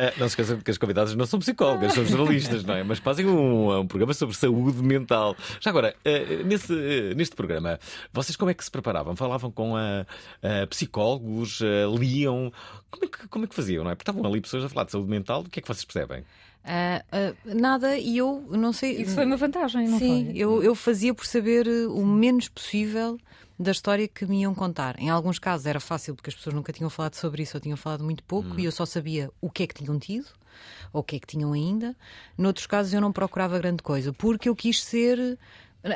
Ah, não se esqueçam que as convidadas não são psicólogas, são jornalistas, não é? Mas fazem um, um programa sobre saúde mental. Já agora, ah, nesse, ah, neste programa, vocês como é que se preparavam? Falavam com ah, ah, psicólogos, ah, liam? Como é, que, como é que faziam, não é? Porque estavam ali pessoas a falar de saúde mental, o que é que vocês percebem? Ah, ah, nada, e eu não sei. Isso foi uma vantagem, não Sim, foi? eu, eu fazia por saber eh, o menos possível da história que me iam contar. Em alguns casos era fácil porque as pessoas nunca tinham falado sobre isso ou tinham falado muito pouco e eu só sabia o que é que tinham tido ou o que é que tinham ainda. Noutros casos eu não procurava grande coisa porque eu quis ser.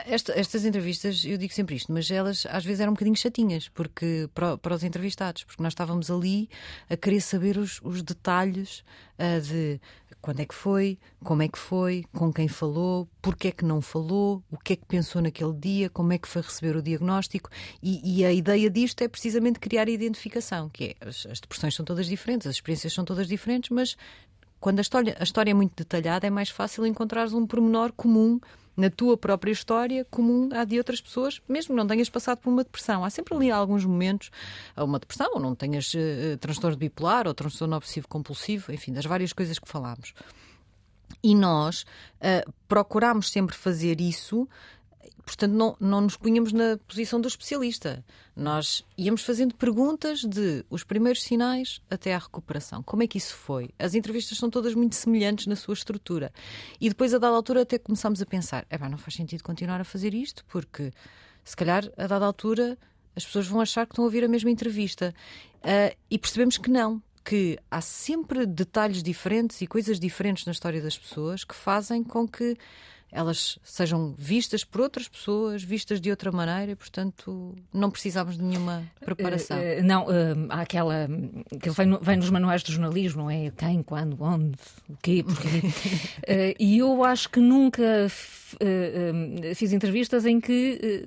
Esta- estas entrevistas, eu digo sempre isto, mas elas às vezes eram um bocadinho chatinhas porque, para, para os entrevistados, porque nós estávamos ali a querer saber os, os detalhes ah, de quando é que foi, como é que foi, com quem falou, porque é que não falou, o que é que pensou naquele dia, como é que foi receber o diagnóstico. E, e a ideia disto é precisamente criar a identificação, que é as, as depressões são todas diferentes, as experiências são todas diferentes, mas quando a história, a história é muito detalhada, é mais fácil encontrar um pormenor comum na tua própria história comum à de outras pessoas, mesmo não tenhas passado por uma depressão. Há sempre ali alguns momentos, uma depressão, ou não tenhas uh, transtorno bipolar ou transtorno obsessivo compulsivo, enfim, das várias coisas que falámos. E nós uh, procuramos sempre fazer isso portanto, não, não nos punhamos na posição do especialista. Nós íamos fazendo perguntas de os primeiros sinais até à recuperação. Como é que isso foi? As entrevistas são todas muito semelhantes na sua estrutura. E depois, a dada altura, até começámos a pensar: é não faz sentido continuar a fazer isto, porque se calhar, a dada altura, as pessoas vão achar que estão a ouvir a mesma entrevista. Uh, e percebemos que não. Que há sempre detalhes diferentes e coisas diferentes na história das pessoas que fazem com que elas sejam vistas por outras pessoas, vistas de outra maneira, e, portanto, não precisamos de nenhuma preparação. Uh, uh, não, uh, há aquela. que vem, vem nos manuais do jornalismo, não é? Quem, quando, onde, o quê, porquê. e eu acho que nunca fiz entrevistas em que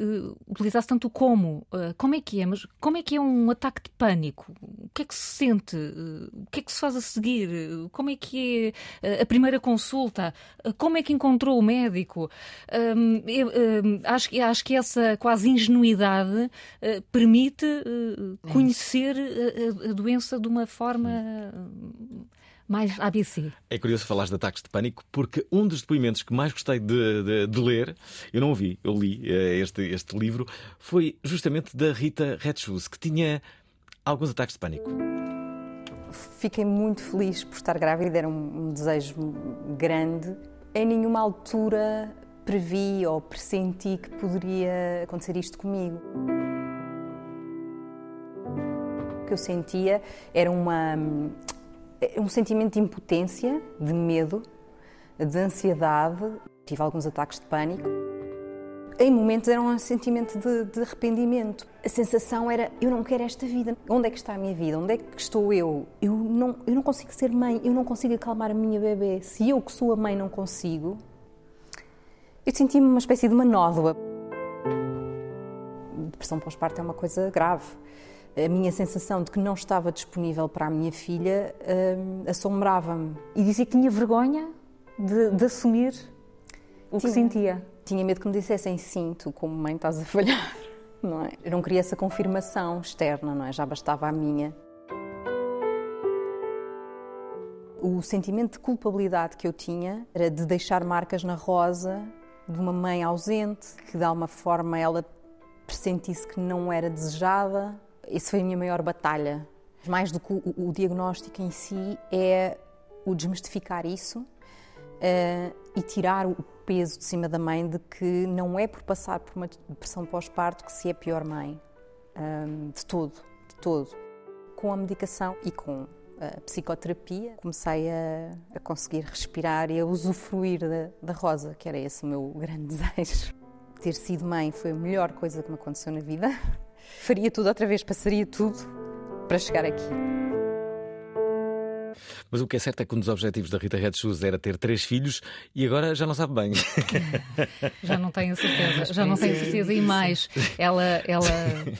utilizasse tanto o como. como é que é? Mas como é que é um ataque de pânico? O que é que se sente? o que é que se faz a seguir? Como é que é a primeira consulta? como é que encontrou o médico? Médico. Um, eu, um, acho, acho que essa quase ingenuidade uh, permite uh, conhecer a, a, doença de uma forma. mais ABC. É curioso falar de ataques de pânico, porque um dos depoimentos que mais gostei de, de, de ler, eu não ouvi, eu li este, este livro, foi justamente da Rita Redshoes, que tinha alguns ataques de pânico. Fiquei muito feliz por estar grávida, era um, um desejo grande em nenhuma altura previ ou pressenti que poderia acontecer isto comigo. O que eu sentia era uma, um sentimento de impotência, de medo, de ansiedade. Tive alguns ataques de pânico. Em momentos era um sentimento de, de, arrependimento. A sensação era: eu não quero esta vida. Onde é que está a minha vida? Onde é que estou eu? Eu não, eu não consigo ser mãe, eu não consigo acalmar a minha bebê. Se eu, que sou a mãe, não consigo, eu senti-me uma espécie de uma nódoa. Depressão pós-parto é uma coisa grave. A minha sensação de que não estava disponível para a minha filha hum, assombrava-me. E dizia que tinha vergonha de, de assumir o que sentia tinha medo que me dissessem sim, tu como mãe estás a falhar, não é? Eu não queria essa confirmação externa, não é? Já bastava a minha. O sentimento de culpabilidade que eu tinha era de deixar marcas na rosa de uma mãe ausente, que de alguma forma ela pressentisse que não era desejada. Essa foi a minha maior batalha. Mais do que o, o diagnóstico em si, é o desmistificar isso uh, e tirar o peso de cima da mãe de que não é por passar por uma depressão pós-parto que se é pior mãe. De todo, de todo. Com a medicação e com a psicoterapia, comecei a, a conseguir respirar e a usufruir da, da rosa, que era esse o meu grande desejo. Ter sido mãe foi a melhor coisa que me aconteceu na vida. Faria tudo outra vez, passaria tudo para chegar aqui. Mas o que é certo é que um dos objetivos da Rita Red Shoes era ter três filhos e agora já não sabe bem. já não tenho certeza, já não tenho certeza. E mais, ela, ela,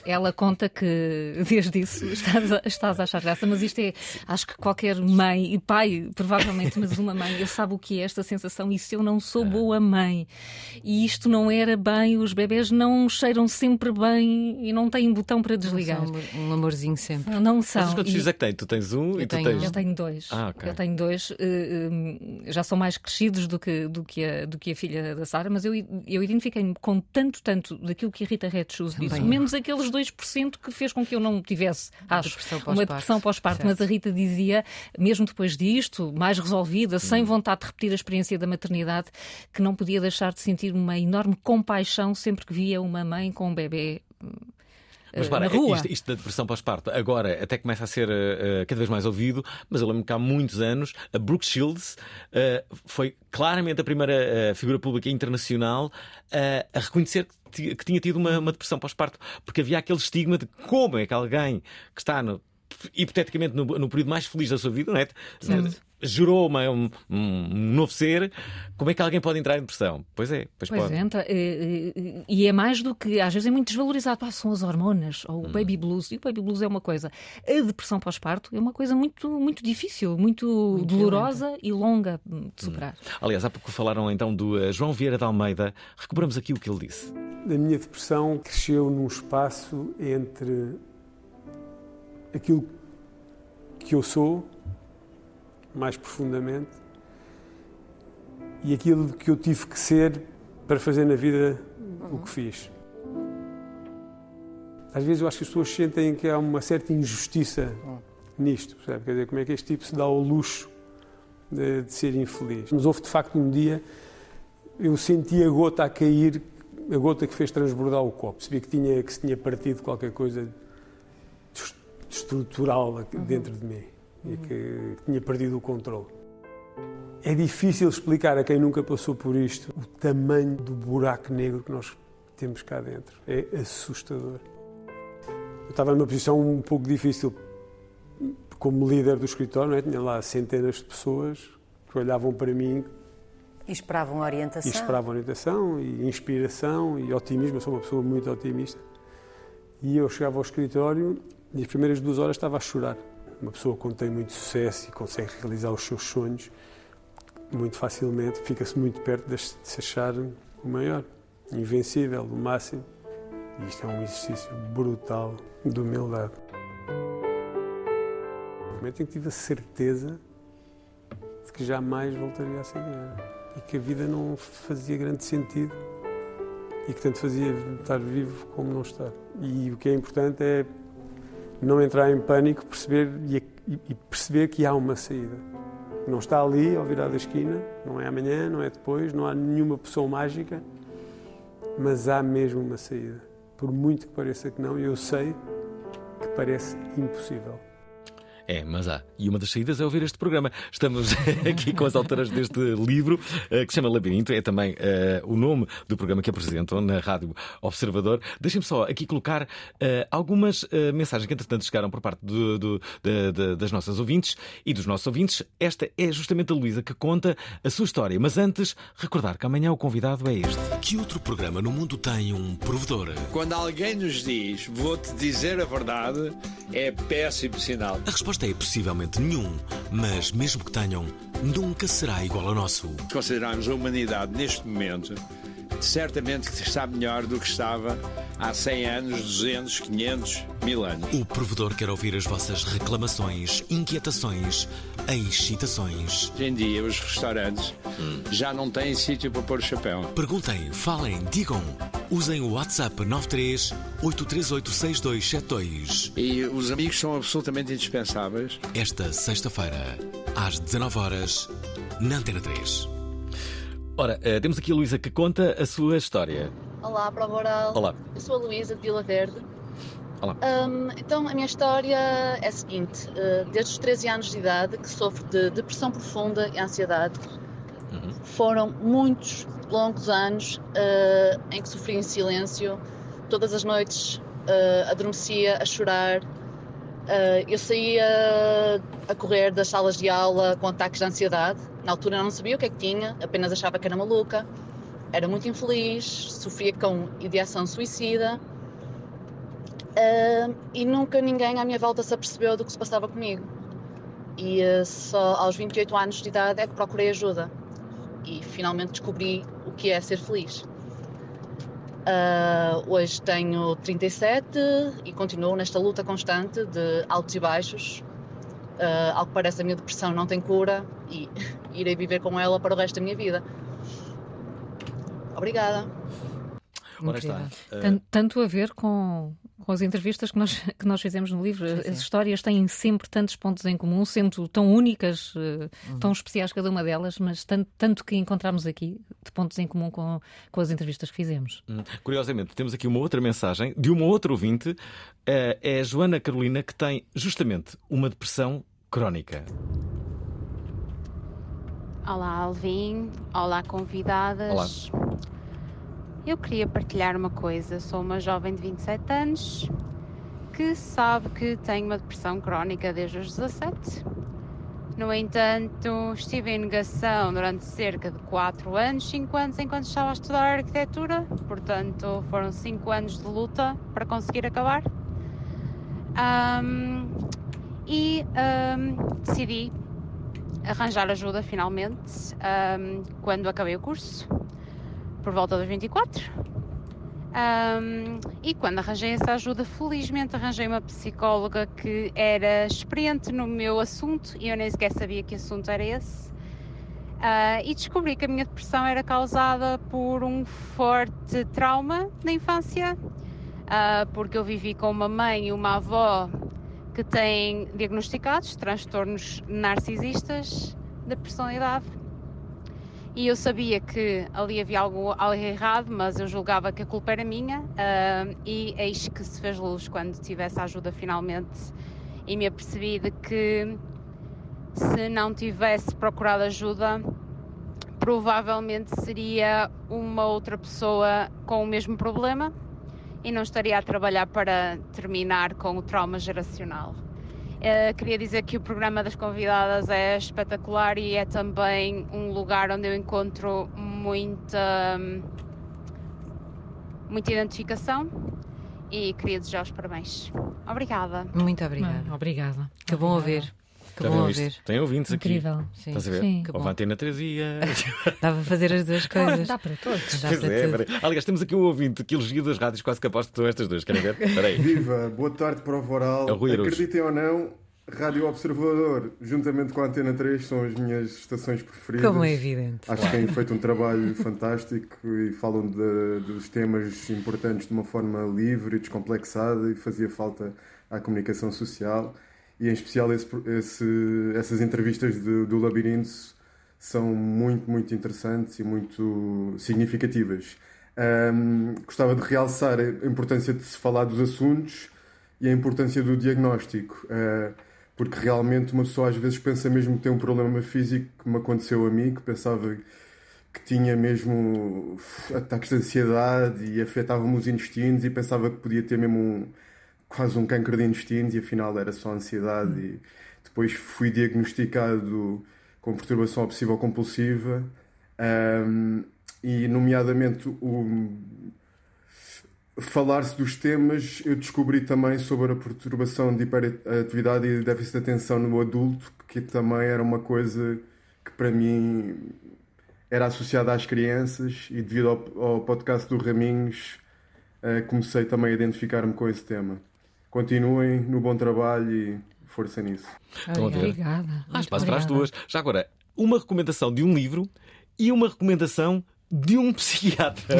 ela conta que desde isso estás a, estás a achar graça, mas isto é, acho que qualquer mãe e pai, provavelmente, mas uma mãe, eu sabe o que é esta sensação e se eu não sou boa mãe e isto não era bem, os bebés não cheiram sempre bem e não têm botão para desligar. um amorzinho sempre. Não são. Mas quantos filhos é que tem? Tu tens um eu e tu tenho, tens. Eu tenho dois. Ah, okay. Eu tenho dois. Uh, uh, já são mais crescidos do que, do que, a, do que a filha da Sara, mas eu, eu identifiquei-me com tanto, tanto daquilo que a Rita Red Shoes disse, menos aqueles 2% que fez com que eu não tivesse, acho, depressão uma depressão pós-parto. Mas a Rita dizia, mesmo depois disto, mais resolvida, hum. sem vontade de repetir a experiência da maternidade, que não podia deixar de sentir uma enorme compaixão sempre que via uma mãe com um bebê mas para, na rua. Isto, isto da depressão pós-parto agora até começa a ser uh, cada vez mais ouvido, mas eu lembro que há muitos anos a Brooke Shields uh, foi claramente a primeira uh, figura pública internacional a reconhecer que, que tinha tido uma, uma depressão pós-parto, porque havia aquele estigma de como é que alguém que está no, hipoteticamente no, no, período mais feliz da sua vida, não é? Gerou uma, um, um, novo ser, como é que alguém pode entrar em depressão? Pois é, pois, pois pode. entra. E, e, é mais do que, às vezes é muito desvalorizado. Ah, são as hormonas, ou o hum. baby blues. E o baby blues é uma coisa. A depressão pós-parto é uma coisa muito, muito difícil, muito, muito dolorosa violenta. e longa de superar. Hum. Aliás, há pouco falaram então do uh, João Vieira de Almeida. Recuperamos aqui o que ele disse. A minha depressão cresceu num espaço entre aquilo que eu sou mais profundamente e aquilo que eu tive que ser para fazer na vida uhum. o que fiz. Às vezes eu acho que as pessoas sentem que há uma certa injustiça uhum. nisto, percebe? Quer dizer, como é que este tipo se dá ao luxo de, de ser infeliz? Mas houve de facto um dia, eu senti a gota a cair, a gota que fez transbordar o copo. Percebi que, tinha, que se tinha partido qualquer coisa estrutural uhum. dentro de mim e que tinha perdido o controle. É difícil explicar a quem nunca passou por isto o tamanho do buraco negro que nós temos cá dentro. É assustador. Eu estava numa posição um pouco difícil como líder do escritório, é? tinha lá centenas de pessoas que olhavam para mim e esperavam orientação. E esperavam orientação e inspiração e otimismo. Eu sou uma pessoa muito otimista. E eu chegava ao escritório e as primeiras duas horas estava a chorar uma pessoa quando tem muito sucesso e consegue realizar os seus sonhos muito facilmente, fica-se muito perto de se achar o maior, invencível, o máximo. E isto é um exercício brutal de humildade. No momento em que tive a certeza de que jamais voltaria a ser e que a vida não fazia grande sentido e que tanto fazia estar vivo como não estar. E o que é importante é não entrar em pânico, perceber e, perceber que há uma saída. Não está ali ao virar da esquina, não é amanhã, não é depois, não há nenhuma pessoa mágica, mas há mesmo uma saída. Por muito que pareça que não, eu sei que parece impossível. É, mas há. E uma das saídas é ouvir este programa. Estamos aqui com as autoras deste livro, uh, que se chama Labirinto. É também uh, o nome do programa que apresentam na Rádio Observador. Deixem-me só aqui colocar uh, algumas mensagens que, entretanto, chegaram por parte do, do, de, de, das nossas ouvintes e dos nossos ouvintes. Esta é justamente a Luísa que conta a sua história. Mas antes, recordar que amanhã o convidado é este. Que outro programa no mundo tem um provedor? Quando alguém nos diz, vou-te dizer a verdade, é péssimo sinal. A resposta é possivelmente nenhum, mas mesmo que tenham, nunca será igual ao nosso. Consideramos a humanidade neste momento certamente que está melhor do que estava há 100 anos, 200, 500, mil anos. O provedor quer ouvir as vossas reclamações, inquietações, excitações. Hoje em dia, os restaurantes hum. já não têm sítio para pôr o chapéu. Perguntem, falem, digam. Usem o WhatsApp 93 838 6272. E os amigos são absolutamente indispensáveis. Esta sexta-feira, às 19 horas na Antena 3. Ora, uh, temos aqui a Luísa que conta a sua história. Olá, Prova Oral. Olá. Eu sou a Luísa de Vila Verde. Olá. Um, então, a minha história é a seguinte: uh, desde os 13 anos de idade, que sofro de depressão profunda e ansiedade, uhum. foram muitos longos anos uh, em que sofri em silêncio, todas as noites adormecia a chorar. eu saía a correr das salas de aula com ataques de ansiedade. Na altura não sabia o que é que tinha, apenas achava que era maluca, era muito infeliz, sofria com ideação suicida. Uh, e nunca ninguém à minha volta se apercebeu do que se passava comigo. E uh, só aos 28 anos de idade é que procurei ajuda. E finalmente descobri que é ser feliz. Uh, hoje tenho 37 e continuo nesta luta constante de altos e baixos. Uh, ao que parece, a minha depressão não tem cura e irei viver com ela para o resto da minha vida. Obrigada. está. Uh... Tanto a ver com, com as entrevistas que nós, que nós fizemos no livro. Sim, sim. As histórias têm sempre tantos pontos em comum, sendo tão únicas, uh, uhum. tão especiais cada uma delas, mas tanto, tanto que encontramos aqui de pontos em comum com, com as entrevistas que fizemos. Uhum. Curiosamente, temos aqui uma outra mensagem de uma outra ouvinte, uh, é a Joana Carolina, que tem justamente uma depressão crónica. Olá, Alvin. Olá, convidadas. Olá. Eu queria partilhar uma coisa. Sou uma jovem de 27 anos que sabe que tenho uma depressão crónica desde os 17. No entanto, estive em negação durante cerca de 4 anos, 5 anos enquanto estava a estudar arquitetura, portanto foram 5 anos de luta para conseguir acabar. Um, e um, decidi arranjar ajuda finalmente um, quando acabei o curso, por volta dos 24. Um, e quando arranjei essa ajuda, felizmente arranjei uma psicóloga que era experiente no meu assunto e eu nem sequer sabia que assunto era esse. Uh, e descobri que a minha depressão era causada por um forte trauma na infância, uh, porque eu vivi com uma mãe e uma avó que têm diagnosticados transtornos narcisistas da personalidade e eu sabia que ali havia algo, algo errado, mas eu julgava que a culpa era minha uh, e eis que se fez luz quando tivesse ajuda finalmente e me apercebi de que se não tivesse procurado ajuda provavelmente seria uma outra pessoa com o mesmo problema e não estaria a trabalhar para terminar com o trauma geracional. Uh, queria dizer que o programa das convidadas é espetacular e é também um lugar onde eu encontro muita, muita identificação e queria desejar os parabéns. Obrigada. Muito obrigada. Obrigada. Que bom ouvir. Que Já bom ouvir. Tem ouvintes aqui. Incrível. Sim. Estás a ver? Sim. A antena 3 e a... Dá para fazer as duas coisas. Dá para todos. Dá Pois para é, tudo. peraí. Aliás, temos aqui um ouvinte que elogia das rádios, quase que aposto que são estas duas. Querem ver? Espera aí. Viva, boa tarde para o Voral. É o. Acreditem ou não, Rádio Observador, juntamente com a Antena 3, são as minhas estações preferidas. Como é evidente. Acho que têm feito um trabalho fantástico e falam de- dos temas importantes de uma forma livre e descomplexada e fazia falta à comunicação social. E em especial esse- esse- essas entrevistas de- do Labirinto são muito, muito interessantes e muito significativas. Ahm, gostava de realçar a importância de se falar dos assuntos e a importância do diagnóstico, ah, porque realmente uma pessoa às vezes pensa mesmo que tem um problema físico, que me aconteceu a mim, que pensava que tinha mesmo ataques de ansiedade e afetava-me os intestinos e pensava que podia ter mesmo um, quase um câncer de intestinos e afinal era só ansiedade e depois fui diagnosticado com perturbação obsessiva compulsiva ahm, e nomeadamente o falar-se dos temas eu descobri também sobre a perturbação de hiperatividade e déficit de atenção no adulto que também era uma coisa que para mim era associada às crianças e devido ao, ao podcast do Raminhos eh, comecei também a identificar-me com esse tema. Continuem no bom trabalho e força nisso. Estão a ver? Obrigada. Há espaço para as duas. Já agora, uma recomendação de um livro e uma recomendação de um psiquiatra.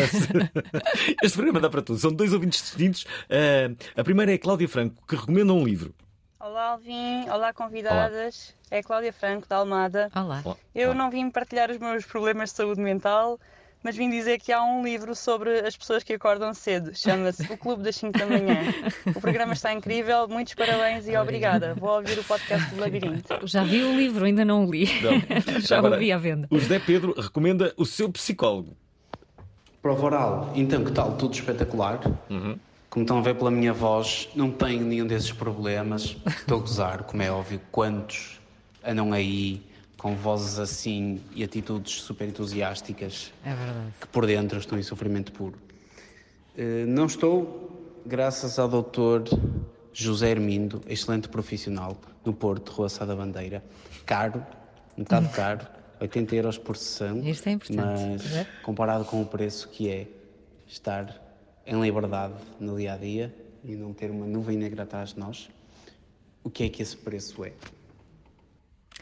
este programa dá para tudo. São dois ouvintes distintos. Uh, a primeira é a Cláudia Franco, que recomenda um livro. Olá, Alvin. Olá, convidadas. É a Cláudia Franco, da Almada. Olá. Olá. Eu não vim partilhar os meus problemas de saúde mental, mas vim dizer que há um livro sobre as pessoas que acordam cedo. Chama-se O Clube das 5 da Manhã. O programa está incrível. Muitos parabéns e obrigada. Vou ouvir o podcast do Labirinto. Já vi o livro, ainda não o li. Não. Já Agora, ouvi à venda. O José Pedro recomenda o seu psicólogo. Prova oral, então que tal? Tudo espetacular. Como estão a ver pela minha voz, não tenho nenhum desses problemas. Estou a gozar, como é óbvio. Quantos andam aí com vozes assim e atitudes super entusiásticas É que por dentro estão em sofrimento puro? Eh, Não estou, graças ao doutor José Hermindo, excelente profissional, no Porto, Rua Sá da Bandeira. Caro, metade caro, 80 euros por sessão. Isto é importante. Mas É. comparado com o preço que é estar em liberdade no dia a dia e não ter uma nuvem negra atrás de nós, o que é que esse preço é?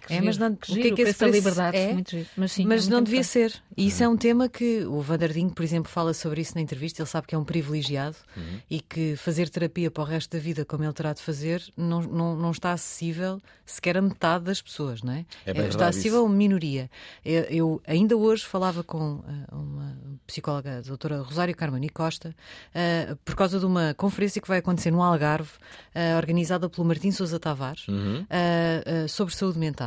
É, mas não, Que o que é que liberdade, é? muito giro. Mas sim, Mas é muito não devia ser. E isso é um tema que o Vanderdinho, por exemplo, fala sobre isso na entrevista. Ele sabe que é um privilegiado Uhum. e que fazer terapia para o resto da vida, como ele terá de fazer, não, não, não está acessível sequer a metade das pessoas, não é? É bem está verdade acessível a uma minoria. Eu, eu ainda hoje falava com eh, uma psicóloga, a doutora Rosário Carmani Costa, eh, por causa de uma conferência que vai acontecer no Algarve, eh, organizada pelo Martim Sousa Tavares, Uhum. eh, sobre saúde mental.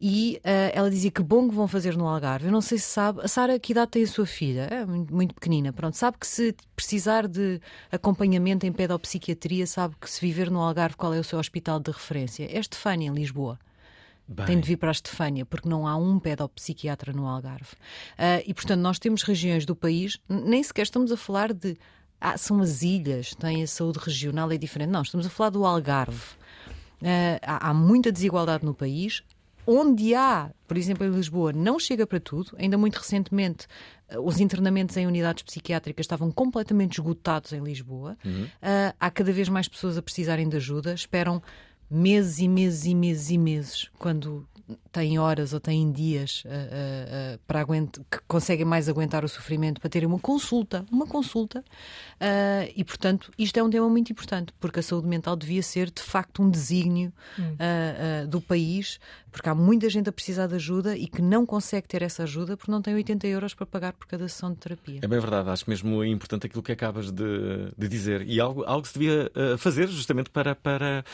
E eh, ela dizia que bom que vão fazer no Algarve. Eu não sei se sabe. A Sara, que idade tem a sua filha? É muito, muito pequenina. Pronto, sabe que se precisar de acompanhamento em pedopsiquiatria, sabe que se viver no Algarve, qual é o seu hospital de referência? É Estefânia, em Lisboa. Bem. tem de vir para a Estefânia, porque não há um pedopsiquiatra no Algarve. Uh, e, portanto, nós temos regiões do país, nem sequer estamos a falar de. Ah, são as ilhas, têm a saúde regional, é diferente. Não, estamos a falar do Algarve. Uh, há, há muita desigualdade no país, onde há, por exemplo, em Lisboa, não chega para tudo. Ainda muito recentemente, eh, os internamentos em unidades psiquiátricas estavam completamente esgotados em Lisboa. Uhum. Uh, há cada vez mais pessoas a precisarem de ajuda. Esperam meses e meses e meses e meses quando têm horas ou têm dias uh, uh, uh, para aguentar, que conseguem mais aguentar o sofrimento para terem uma consulta, uma consulta. e, portanto, isto é um tema muito importante, porque a saúde mental devia ser, de facto, um desígnio hum. do país, porque há muita gente a precisar de ajuda e que não consegue ter essa ajuda porque não tem 80 euros para pagar por cada sessão de terapia. É bem verdade, acho mesmo importante aquilo que acabas de, de dizer. E algo, algo se devia fazer justamente para, para,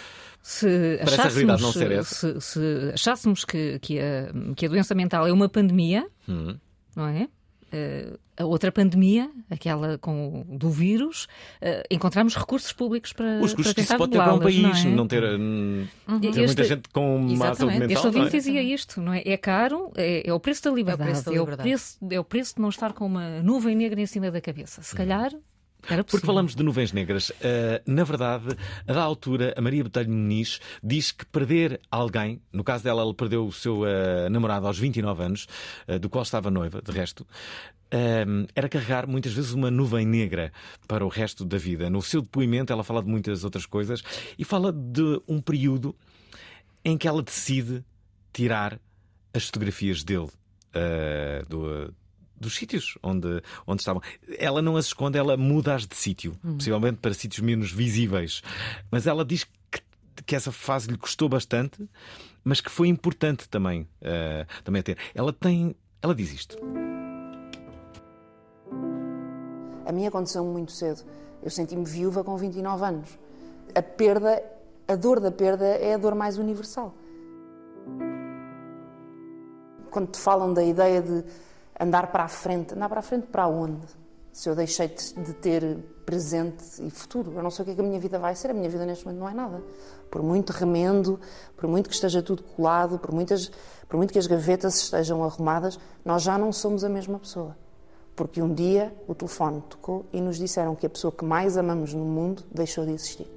se para essa realidade não ser essa. Se, se achássemos que, que, a, que a doença mental é uma pandemia, hum. não é? Uh, a outra pandemia, aquela com, do vírus, uh, encontramos recursos públicos para Os custos para que isso pode ter para um país, não, é? não ter, uhum. ter este, muita gente com má saúde mental. Este ouvinte é? dizia isto, não é? É caro, é, é, o preço da liberdade, é o preço, da liberdade. É, o preço, é o preço de não estar com uma nuvem negra em cima da cabeça. Se calhar porque falamos de nuvens negras. Uh, na verdade, a da altura, a Maria Botelho Muniz diz que perder alguém, no caso dela, ela perdeu o seu uh, namorado aos 29 anos, uh, do qual estava noiva, de resto, era carregar muitas vezes uma nuvem negra para o resto da vida. No seu depoimento, ela fala de muitas outras coisas e fala de um período em que ela decide tirar as fotografias dele. do, dos sítios onde, onde estavam. Ela não as esconde, ela muda-as de sítio, uhum. possivelmente para sítios menos visíveis. Mas ela diz que, que essa fase lhe custou bastante, mas que foi importante também, uh, também a ter. Ela tem. Ela diz isto. A mim aconteceu muito cedo. Eu senti-me viúva com 29 anos. A perda, a dor da perda é a dor mais universal. Quando te falam da ideia de andar para a frente. Andar para a frente para onde? Se eu deixei de ter presente e futuro. Eu não sei o que, é que a minha vida vai ser. A minha vida neste momento não é nada. Por muito remendo, por muito que esteja tudo colado, por, muitas, por muito que as gavetas estejam arrumadas, nós já não somos a mesma pessoa. Porque um dia o telefone tocou e nos disseram que a pessoa que mais amamos no mundo deixou de existir.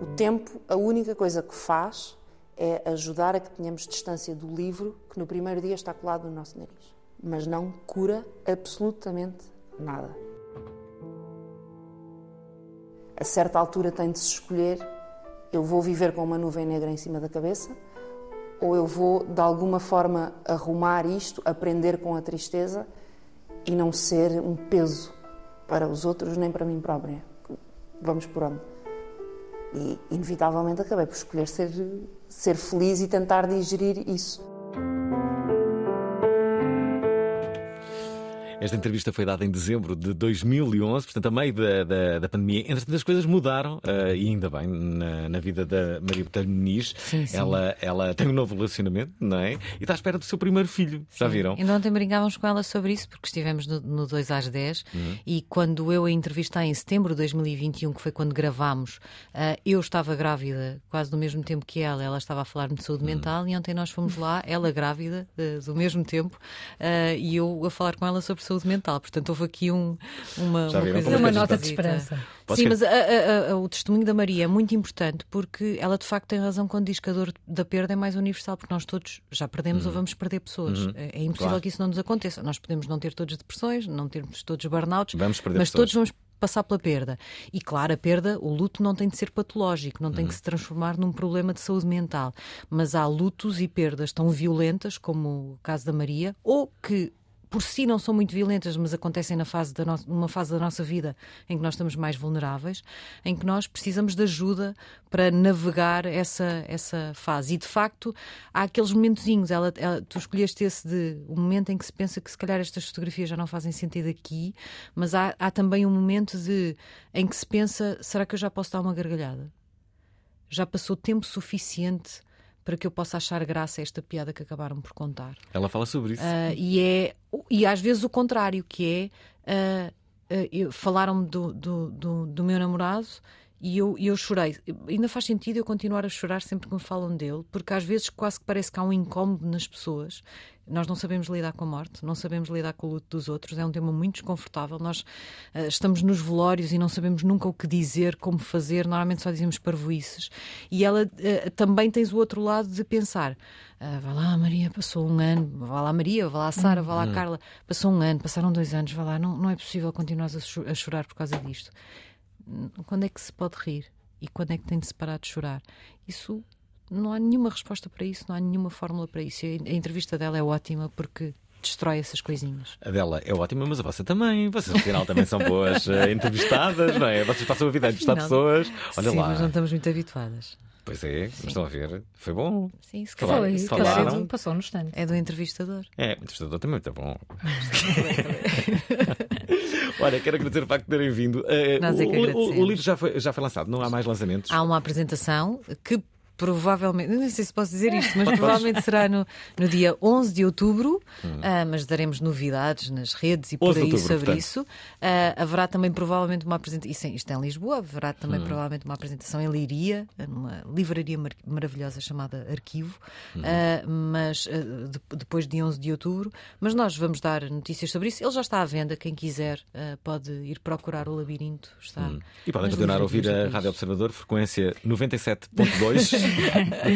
O tempo, a única coisa que faz é ajudar a que tenhamos distância do livro que no primeiro dia está colado no nosso nariz. Mas não cura absolutamente nada. A certa altura tem de se escolher: eu vou viver com uma nuvem negra em cima da cabeça ou eu vou de alguma forma arrumar isto, aprender com a tristeza e não ser um peso para os outros nem para mim própria. Vamos por onde? E, inevitavelmente, acabei por escolher ser, ser feliz e tentar digerir isso. Esta entrevista foi dada em dezembro de 2011, portanto, a meio da, da, da pandemia. Entretanto, as coisas mudaram, uh, e ainda bem, na, na vida da Maria Botelho Muniz. Sim, sim. Ela, ela tem um novo relacionamento, não é? E está à espera do seu primeiro filho, já viram? Ainda ontem brincávamos com ela sobre isso, porque estivemos no, no 2 às 10, uhum. e quando eu a entrevistei em setembro de 2021, que foi quando gravámos, uh, eu estava grávida quase do mesmo tempo que ela, ela estava a falar-me de saúde uhum. mental, e ontem nós fomos lá, ela grávida, uh, do mesmo tempo, e eu a falar com ela sobre saúde saúde mental. Portanto, houve aqui um, uma, uma, coisa uma nota de esperança. Sim, mas a, a, a, o testemunho da Maria é muito importante porque ela de facto tem razão quando diz que a dor da perda é mais universal, porque nós todos já perdemos uhum. ou vamos perder pessoas. Uhum. É, é impossível claro. que isso não nos aconteça. Nós podemos não ter todos depressões, não termos todos burnouts, vamos perder mas pessoas. todos vamos passar pela perda. E claro, a perda, o luto não tem de ser patológico, não tem uhum. que se transformar num problema de saúde mental. Mas há lutos e perdas tão violentas, como o caso da Maria, ou que por si não são muito violentas, mas acontecem na fase da no... numa fase da nossa vida em que nós estamos mais vulneráveis, em que nós precisamos de ajuda para navegar essa, essa fase. E de facto, há aqueles momentozinhos. Ela, ela, tu escolheste esse de o um momento em que se pensa que se calhar estas fotografias já não fazem sentido aqui, mas há, há também um momento de em que se pensa: será que eu já posso dar uma gargalhada? Já passou tempo suficiente para que eu possa achar graça a esta piada que acabaram por contar. Ela fala sobre isso. Uh, e, é, e às vezes o contrário, que é uh, uh, falaram-me do, do, do, do, meu namorado E eu, eu chorei. Ainda faz sentido eu continuar a chorar sempre que me falam dele, porque às vezes quase que parece que há um incómodo nas pessoas. Nós não sabemos lidar com a morte, não sabemos lidar com o luto dos outros, é um tema muito desconfortável. Nós uh, estamos nos velórios e não sabemos nunca o que dizer, como fazer, normalmente só dizemos parvoices. E ela uh, também tens o outro lado de pensar: uh, vá lá, Maria, passou um ano, vá lá, Maria, vá lá, Sara, vá lá, Hum. Carla, passou um ano, passaram dois anos, vá lá, não, não é possível continuar a, a chorar por causa disto. Quando é que se pode rir? E quando é que tem de se parar de chorar? Isso não há nenhuma resposta para isso, não há nenhuma fórmula para isso. E A entrevista dela é ótima porque destrói essas coisinhas. A dela é ótima, mas a vossa também. Vocês, afinal, também são boas eh, entrevistadas, não é? Vocês passam a vida a entrevistar Afinal, pessoas. Olha Sim, lá. mas não estamos muito habituadas. Pois é, mas estão a ver. Foi bom. Sim, se calhar- falaram. Passou no stand. É do entrevistador. É, o entrevistador também é muito bom. Olha, quero agradecer o facto de terem vindo. Eh, Nós é o, que o- o agradecemos. livro já foi, já foi lançado, não há mais lançamentos. Há uma apresentação que provavelmente, não sei se posso dizer isto, mas provavelmente será no, no dia 11 de outubro, ah, mas daremos novidades nas redes e por 11 de aí outubro, sobre portanto. isso. Ah, haverá também provavelmente uma apresentação, isto, é- isto é em Lisboa, haverá também Hum. provavelmente uma apresentação em Leiria, numa livraria mar- maravilhosa chamada Arquivo, Uhum. Ah, mas de- depois de 11 de outubro, mas nós vamos dar notícias sobre isso. Ele já está à venda, quem quiser pode ir procurar o labirinto. Está Hum. E podem continuar a ouvir a. Rádio Observador, frequência 97.2.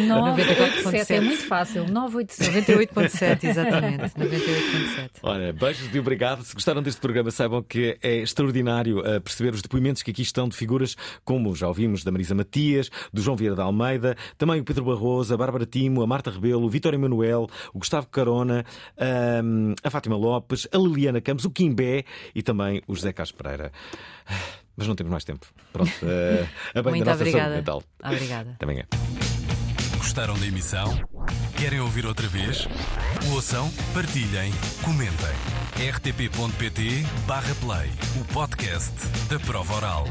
987 é muito fácil. 987. 98.7, exatamente. 98.7. Olha, beijos e obrigado. Se gostaram deste programa, saibam que é extraordinário uh, perceber os depoimentos que aqui estão de figuras como já ouvimos da Marisa Matias, do João Vieira da Almeida, também o Pedro Barroso, a Bárbara Timo, a Marta Rebelo, o Vitório Emanuel, o Gustavo Carona, um, a Fátima Lopes, a Liliana Campos, o Quimbé e também o José Carlos Pereira. Mas não temos mais tempo. Pronto, uh, a bem Muito da nossa obrigada. saúde mental. Obrigada. Até amanhã. Gostaram da emissão? Querem ouvir outra vez? Ouçam, partilhem, comentem. rtp.pt/play o podcast da prova oral.